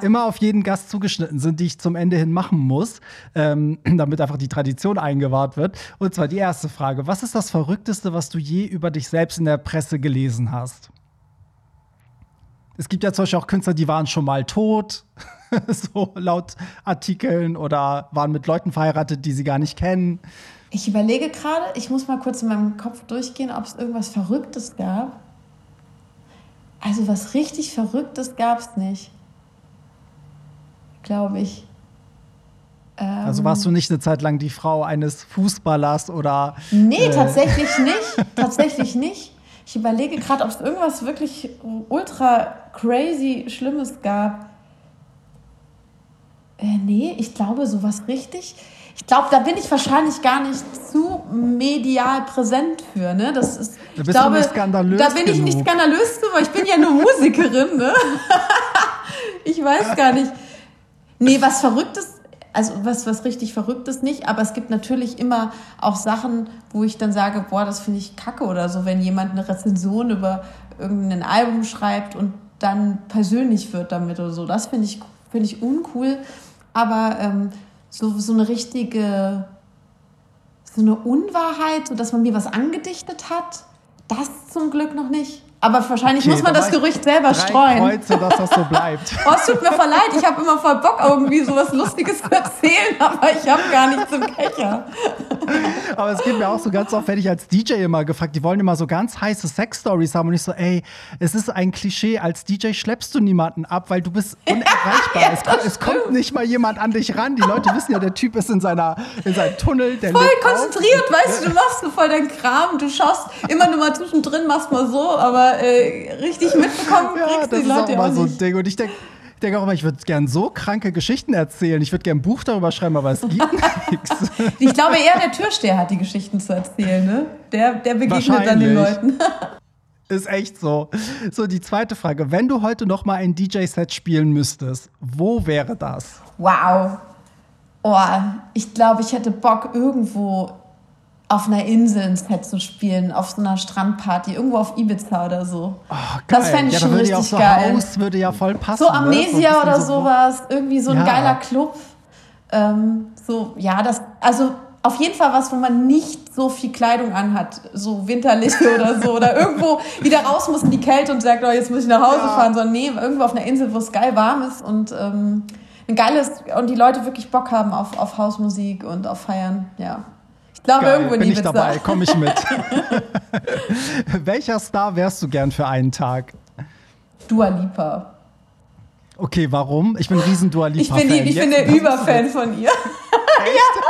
die immer auf jeden Gast zugeschnitten sind, die ich zum Ende hin machen muss, ähm, damit einfach die Tradition eingewahrt wird. Und zwar die erste Frage: Was ist das Verrückteste, was du je über dich selbst in der Presse gelesen hast? Es gibt ja zum Beispiel auch Künstler, die waren schon mal tot. [LAUGHS] so laut Artikeln oder waren mit Leuten verheiratet, die sie gar nicht kennen. Ich überlege gerade, ich muss mal kurz in meinem Kopf durchgehen, ob es irgendwas Verrücktes gab. Also was richtig Verrücktes gab es nicht. Glaube ich. Ähm, also warst du nicht eine Zeit lang die Frau eines Fußballers oder. Nee, äh tatsächlich [LAUGHS] nicht. tatsächlich nicht. Ich überlege gerade, ob es irgendwas wirklich ultra crazy Schlimmes gab. Äh, nee, ich glaube, sowas richtig. Ich glaube, da bin ich wahrscheinlich gar nicht zu medial präsent für. Ne? Das ist, da bist glaube, du nicht skandalös. Da bin genug. ich nicht skandalös weil ich bin ja nur [LAUGHS] Musikerin. Ne? ich weiß gar nicht. Nee, was Verrücktes, also was, was richtig Verrücktes nicht, aber es gibt natürlich immer auch Sachen, wo ich dann sage, boah, das finde ich kacke oder so, wenn jemand eine Rezension über irgendein Album schreibt und dann persönlich wird damit oder so. Das finde ich, find ich uncool aber ähm, so, so eine richtige, so eine Unwahrheit, so dass man mir was angedichtet hat, das zum Glück noch nicht. Aber wahrscheinlich okay, muss man das Gerücht selber streuen. Kreuze, dass das so bleibt. [LAUGHS] oh, es tut mir voll leid. Ich habe immer voll Bock, irgendwie so was Lustiges zu erzählen, [LAUGHS] aber ich habe gar nichts im Köcher. aber es geht mir auch so ganz oft, werde ich als DJ immer gefragt, die wollen immer so ganz heiße Sex-Stories haben und ich so, ey, es ist ein Klischee, als DJ schleppst du niemanden ab, weil du bist unerreichbar. [LAUGHS] ja, es, kommt, es, kommt, nicht mal jemand an dich ran. Die Leute wissen ja, der Typ ist in, seiner, in seinem Tunnel. Der voll konzentriert, auf. weißt du, du machst so voll deinen Kram, du schaust immer nur mal zwischendrin, machst mal so, aber äh, richtig mitbekommen ja, kriegst das die Leute ist auch, auch so ein Ding. Und ich denke, ich denke auch immer, ich würde gerne so kranke Geschichten erzählen. Ich würde gerne ein Buch darüber schreiben, aber es gibt nichts. [LAUGHS] Ich glaube eher, der Türsteher hat die Geschichten zu erzählen. Ne? Der, der begegnet dann den Leuten. [LAUGHS] Ist echt so. So, die zweite Frage. Wenn du heute noch mal ein DJ-Set spielen müsstest, wo wäre das? Wow. Oh, ich glaube, ich hätte Bock, irgendwo auf einer Insel ein Set zu spielen, auf so einer Strandparty, irgendwo auf Ibiza oder so. Oh, das fände ich ja, schon richtig ja auch so geil. Haus würde ja voll passen. So Amnesia ne? so oder so sowas, irgendwie so ein ja. geiler Club. Ähm, so, ja, das, also auf jeden Fall was, wo man nicht so viel Kleidung anhat, so winterliche [LAUGHS] oder so, oder irgendwo wieder raus muss in die Kälte und sagt, oh, jetzt muss ich nach Hause ja. fahren, sondern nee, irgendwo auf einer Insel, wo es geil warm ist und ähm, ein geiles, und die Leute wirklich Bock haben auf, auf Hausmusik und auf Feiern, ja. Glaube, Geil, irgendwo in bin ich dabei, komme ich mit. [LAUGHS] [LAUGHS] Welcher Star wärst du gern für einen Tag? Dua Lipa. Okay, warum? Ich bin ein riesen Dua Lipa. Ich bin, ich bin der Überfan von ihr. [LAUGHS] ja.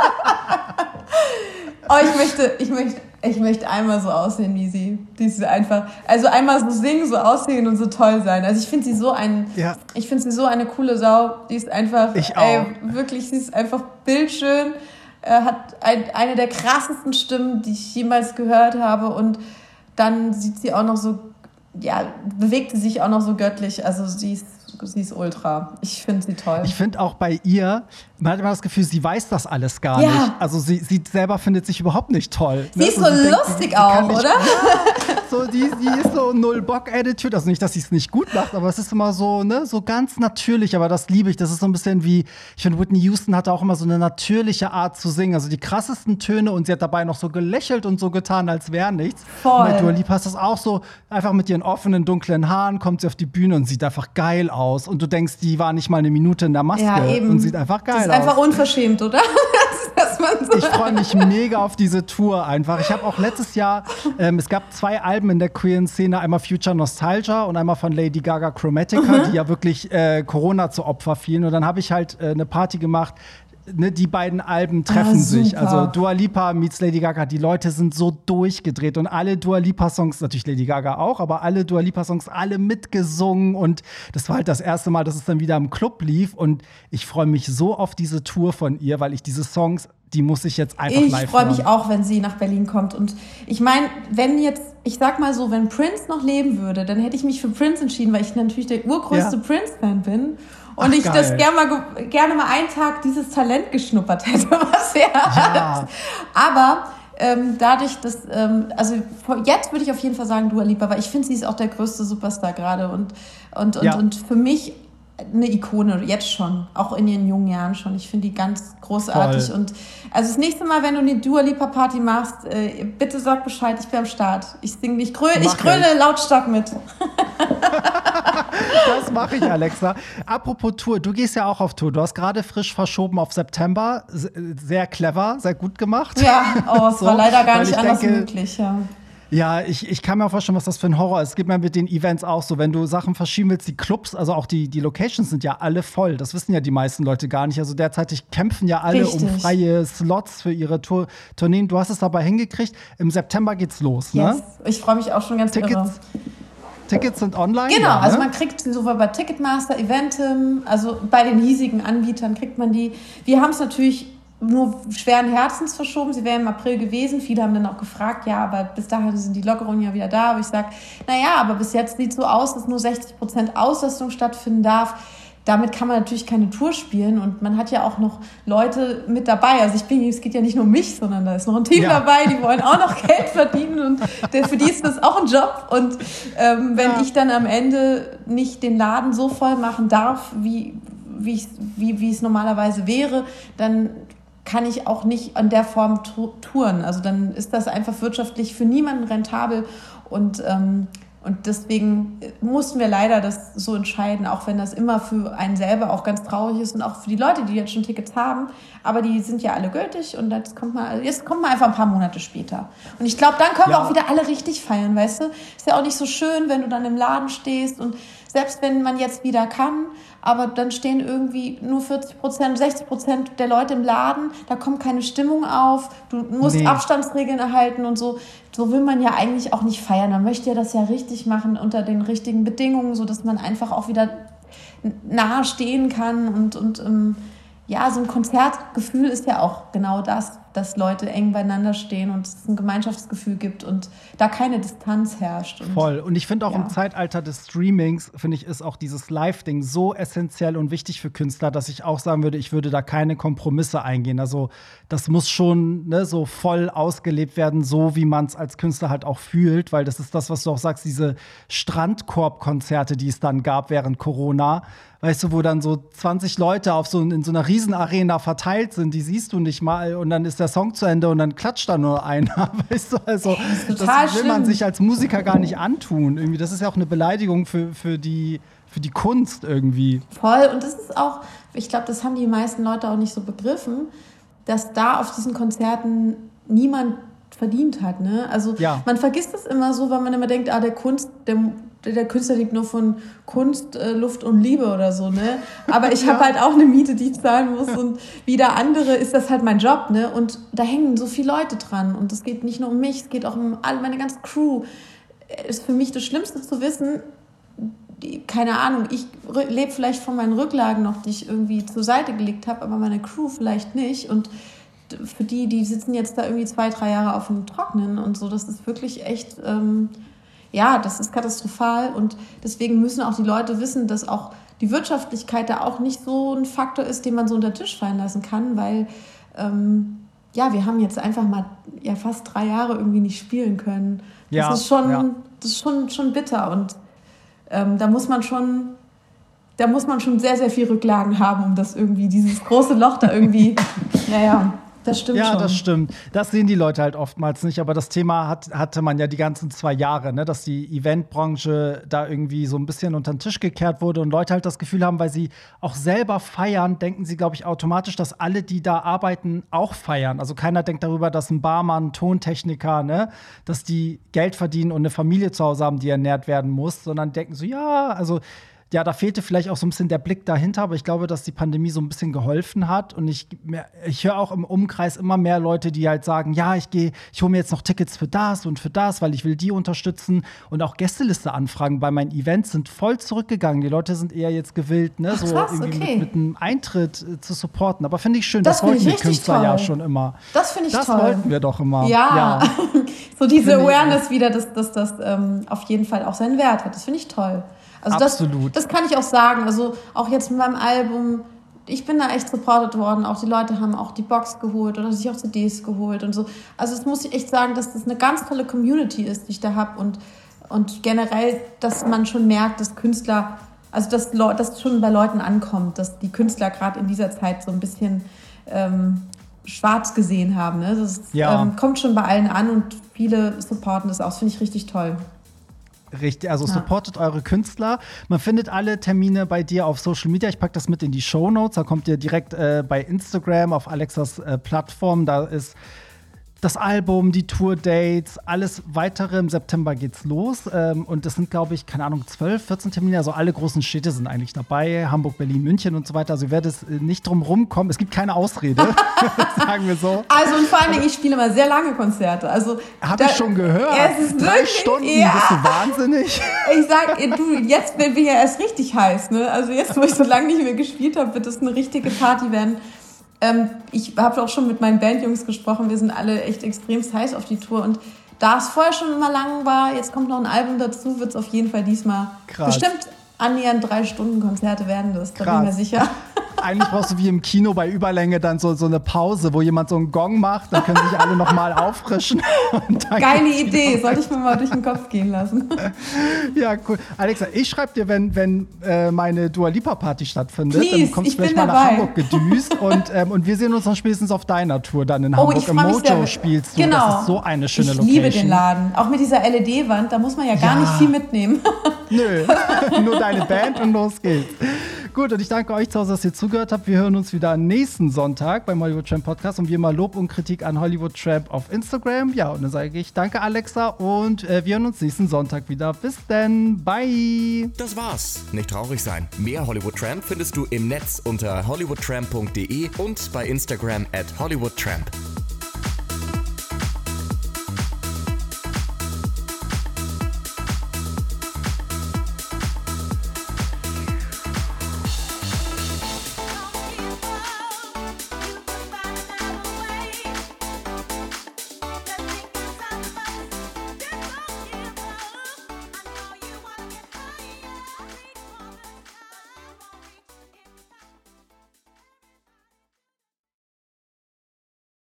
Oh, ich möchte, ich möchte, ich möchte einmal so aussehen wie sie. Die ist einfach, also einmal so singen, so aussehen und so toll sein. Also ich finde sie so ein, ja. ich finde sie so eine coole Sau. Die ist einfach, ich auch. Ey, wirklich, sie ist einfach bildschön hat ein, eine der krassesten Stimmen, die ich jemals gehört habe. Und dann sieht sie auch noch so, ja, bewegt sie sich auch noch so göttlich. Also sie ist sie ist ultra. Ich finde sie toll. Ich finde auch bei ihr, man hat immer das Gefühl, sie weiß das alles gar ja. nicht. Also sie, sie selber findet sich überhaupt nicht toll. Sie ne? ist so, so lustig denkt, auch, oder? [LAUGHS] so, die, die ist so null Bock-Attitude. Also nicht, dass sie es nicht gut macht, aber es ist immer so, ne, so ganz natürlich. Aber das liebe ich. Das ist so ein bisschen wie, ich finde, Whitney Houston hatte auch immer so eine natürliche Art zu singen. Also die krassesten Töne und sie hat dabei noch so gelächelt und so getan, als wäre nichts. Voll. Und bei Dua Lipa ist das auch so, einfach mit ihren offenen, dunklen Haaren kommt sie auf die Bühne und sieht einfach geil aus aus und du denkst, die war nicht mal eine Minute in der Maske ja, und sieht einfach geil aus. Das ist einfach unverschämt, oder? [LAUGHS] so ich freue mich [LAUGHS] mega auf diese Tour einfach. Ich habe auch letztes Jahr, ähm, es gab zwei Alben in der queeren Szene, einmal Future Nostalgia und einmal von Lady Gaga Chromatica, mhm. die ja wirklich äh, Corona zu Opfer fielen. Und dann habe ich halt äh, eine Party gemacht, ne, die beiden Alben treffen ah, sich. Also Dua Lipa meets Lady Gaga. Die Leute sind so durchgedreht und alle Dua Lipa Songs, natürlich Lady Gaga auch, aber alle Dua Lipa Songs alle mitgesungen und das war halt das erste Mal, dass es dann wieder im Club lief und ich freue mich so auf diese Tour von ihr, weil ich diese Songs die muss ich jetzt einfach ich live Ich freue mich auch, wenn sie nach Berlin kommt. Und ich meine, wenn jetzt, ich sag mal so, wenn Prince noch leben würde, dann hätte ich mich für Prince entschieden, weil ich natürlich der urgrößte ja. Prince-Fan bin. Und Ach, ich geil. das gerne mal, gerne mal einen Tag dieses Talent geschnuppert hätte, [LAUGHS] was er ja. hat. Aber ähm, dadurch, dass, ähm, also jetzt würde ich auf jeden Fall sagen Dua Lipa, weil ich finde, sie ist auch der größte Superstar gerade und, und, und, ja. und für mich eine Ikone, jetzt schon, auch in ihren jungen Jahren schon. Ich finde die ganz großartig. Voll. Und also das nächste Mal, wenn du eine Dua Lipa Party machst, äh, bitte sag Bescheid, ich bin am Start. Ich singe, ich gröle, ich gröle lautstark mit. [LAUGHS] das mache ich, Alexa. Apropos Tour, du gehst ja auch auf Tour. Du hast gerade frisch verschoben auf September. Sehr clever, sehr gut gemacht. Ja, oh, es [LAUGHS] so, war leider gar nicht anders denke, möglich, ja. Ja, ich, ich kann mir vorstellen, was das für ein Horror ist. Es gibt mir mit den Events auch so, wenn du Sachen verschieben willst, die Clubs, also auch die, die Locations sind ja alle voll. Das wissen ja die meisten Leute gar nicht. Also derzeitig kämpfen ja alle Richtig. um freie Slots für ihre Tour Tourneen. Du hast es dabei hingekriegt. Im September geht's los, ne? yes. ne? Ich freue mich auch schon ganz Tickets, irre. Tickets sind online? Genau, ja, also ne? man kriegt sie sowohl bei Ticketmaster, Eventim, also bei den hiesigen Anbietern kriegt man die. Wir haben es natürlich nur schweren Herzens verschoben. Sie wäre im April gewesen. Viele haben dann auch gefragt, ja, aber bis dahin sind die Lockerungen ja wieder da. Aber ich sage, naja, aber bis jetzt sieht so aus, dass nur 60 Prozent Auslastung stattfinden darf. Damit kann man natürlich keine Tour spielen und man hat ja auch noch Leute mit dabei. Also ich bin, es geht ja nicht nur um mich, sondern da ist noch ein Team ja. dabei, die wollen auch noch [LAUGHS] Geld verdienen und für die ist das auch ein Job. Und ähm, wenn ja. ich dann am Ende nicht den Laden so voll machen darf, wie, wie, wie, wie es normalerweise wäre, dann kann ich auch nicht in der Form touren. Also dann ist das einfach wirtschaftlich für niemanden rentabel und ähm, und deswegen mussten wir leider das so entscheiden, auch wenn das immer für einen selber auch ganz traurig ist und auch für die Leute, die jetzt schon Tickets haben. Aber die sind ja alle gültig und jetzt kommt man, jetzt kommt man einfach ein paar Monate später. Und ich glaube, dann können ja. wir auch wieder alle richtig feiern, weißt du? Ist ja auch nicht so schön, wenn du dann im Laden stehst und selbst wenn man jetzt wieder kann, aber dann stehen irgendwie nur 40 Prozent, 60 Prozent der Leute im Laden, da kommt keine Stimmung auf, du musst nee. Abstandsregeln erhalten und so. So will man ja eigentlich auch nicht feiern. Man möchte ja das ja richtig machen unter den richtigen Bedingungen, sodass man einfach auch wieder nahe stehen kann und, und ähm, ja, so ein Konzertgefühl ist ja auch genau das, dass Leute eng beieinander stehen und es ein Gemeinschaftsgefühl gibt und da keine Distanz herrscht. Und, Voll. Und ich finde auch ja. im Zeitalter des Streamings, finde ich, ist auch dieses Live-Ding so essentiell und wichtig für Künstler, dass ich auch sagen würde, ich würde da keine Kompromisse eingehen. Also das muss schon ne, so voll ausgelebt werden, so wie man es als Künstler halt auch fühlt, weil das ist das, was du auch sagst, diese Strandkorb-Konzerte, die es dann gab während Corona weißt du, wo dann so 20 Leute auf so, in so einer Riesenarena verteilt sind, die siehst du nicht mal und dann ist der Song zu Ende und dann klatscht da nur einer, [LAUGHS] weißt du, also das, das will man sich als Musiker gar nicht antun. Irgendwie, das ist ja auch eine Beleidigung für, für die für die Kunst irgendwie. Voll und das ist auch, ich glaube, das haben die meisten Leute auch nicht so begriffen, dass da auf diesen Konzerten niemand verdient hat. Ne? Also ja. man vergisst es immer so, weil man immer denkt, ah, der Kunst, der der Künstler lebt nur von Kunst, äh, Luft und Liebe oder so, ne? Aber ich habe ja. halt auch eine Miete, die ich zahlen muss und wie der andere ist das halt mein Job, ne? Und da hängen so viele Leute dran und es geht nicht nur um mich, es geht auch um all meine ganze Crew. Ist für mich das Schlimmste zu wissen, die, keine Ahnung, ich lebe vielleicht von meinen Rücklagen noch, die ich irgendwie zur Seite gelegt habe, aber meine Crew vielleicht nicht und für die, die sitzen jetzt da irgendwie zwei, drei Jahre auf dem Trocknen und so, das ist wirklich echt ähm, ja, das ist katastrophal und deswegen müssen auch die Leute wissen, dass auch die Wirtschaftlichkeit da auch nicht so ein Faktor ist, den man so unter den Tisch fallen lassen kann, weil ähm, ja, wir haben jetzt einfach mal ja fast drei Jahre irgendwie nicht spielen können. Das ja, ist schon, ja. das ist schon, schon bitter und ähm, da muss man schon, da muss man schon sehr, sehr viel Rücklagen haben, um das irgendwie, dieses große Loch da irgendwie, [LAUGHS] naja, das stimmt ja, schon. das stimmt. Das sehen die Leute halt oftmals nicht. Aber das Thema hat, hatte man ja die ganzen zwei Jahre, ne? dass die Eventbranche da irgendwie so ein bisschen unter den Tisch gekehrt wurde und Leute halt das Gefühl haben, weil sie auch selber feiern, denken sie, glaube ich, automatisch, dass alle, die da arbeiten, auch feiern. Also keiner denkt darüber, dass ein Barmann, Tontechniker, ne, dass die Geld verdienen und eine Familie zu Hause haben, die ernährt werden muss, sondern denken so, ja, also ja, da fehlte vielleicht auch so ein bisschen der Blick dahinter, aber ich glaube, dass die Pandemie so ein bisschen geholfen hat. Und ich, ich höre auch im Umkreis immer mehr Leute, die halt sagen, ja, ich gehe, ich hole mir jetzt noch Tickets für das und für das, weil ich will die unterstützen. Und auch Gästeliste-Anfragen bei meinen Events sind voll zurückgegangen. Die Leute sind eher jetzt gewillt, ne, Ach, so irgendwie okay. mit, mit, einem Eintritt äh, zu supporten. Aber finde ich schön, das, das wollten die Künstler toll. ja schon immer. Das finde ich das toll. Das wollten wir doch immer. Ja, ja. [LAUGHS] so diese Awareness wieder, dass, dass das ähm, auf jeden Fall auch seinen Wert hat. Das finde ich toll. Also Absolut. Das, das kann ich auch sagen. Also auch jetzt mit meinem Album, ich bin da echt supported worden. Auch die Leute haben auch die Box geholt oder sich auch CDs geholt und so. Also das muss ich echt sagen, dass das eine ganz tolle Community ist, die ich da habe. Und, und generell, dass man schon merkt, dass Künstler, also dass das schon bei Leuten ankommt, dass die Künstler gerade in dieser Zeit so ein bisschen ähm, schwarz gesehen haben. Ne? Das ja. ähm, kommt schon bei allen an und viele supporten das auch. Das finde ich richtig toll. Richtig, also ja. supportet eure Künstler. Man findet alle Termine bei dir auf Social Media. Ich packe das mit in die Show Notes. Da kommt ihr direkt äh, bei Instagram auf Alexas äh, Plattform. Da ist das Album, die Tour-Dates, alles weitere. Im September geht's los. Ähm, und das sind, glaube ich, keine Ahnung, 12, 14 Termine. Also alle großen Städte sind eigentlich dabei. Hamburg, Berlin, München und so weiter. Also ihr werdet äh, nicht drum rumkommen. Es gibt keine Ausrede, [LAUGHS] sagen wir so. Also und vor allen Dingen, ich spiele immer sehr lange Konzerte. Also Habe ich schon gehört. Es ist Drei wirklich, Stunden, ja. bist du wahnsinnig. [LAUGHS] Ich sag, du, jetzt bin wir ja erst richtig heiß. Ne? Also jetzt, wo ich so lange nicht mehr gespielt habe, wird es eine richtige Party werden. Ähm, ich habe auch schon mit meinen Bandjungs gesprochen. Wir sind alle echt extrem heiß auf die Tour. Und da es vorher schon immer lang war, jetzt kommt noch ein Album dazu, wird es auf jeden Fall diesmal Krass. bestimmt annähernd drei Stunden Konzerte werden. Das bin ich mir sicher. [LAUGHS] Eigentlich brauchst du wie im Kino bei Überlänge dann so, so eine Pause, wo jemand so einen Gong macht, dann können sich alle nochmal auffrischen. [LAUGHS] Geile Idee, sollte ich mir mal durch den Kopf gehen lassen. [LAUGHS] ja, cool. Alexa, ich schreibe dir, wenn, wenn äh, meine Dua Lipa Party stattfindet, Please, dann kommst du vielleicht mal dabei. nach Hamburg gedüst und, ähm, und wir sehen uns dann spätestens auf deiner Tour dann in oh, Hamburg. Im Mojo spielst du. Genau. Das ist so eine schöne ich Location. Ich liebe den Laden. Auch mit dieser LED-Wand, da muss man ja gar ja. nicht viel mitnehmen. Nö, nur deine Band und los geht's. Gut, und ich danke euch zu Hause, dass ihr zugehört habt. Wir hören uns wieder nächsten Sonntag beim Hollywood Tramp Podcast und wie immer Lob und Kritik an Hollywood Tramp auf Instagram. Ja, und dann sage ich danke, Alexa, und äh, wir hören uns nächsten Sonntag wieder. Bis dann, bye. Das war's. Nicht traurig sein. Mehr Hollywood Tramp findest du im Netz unter hollywoodtramp.de und bei Instagram at hollywoodtramp.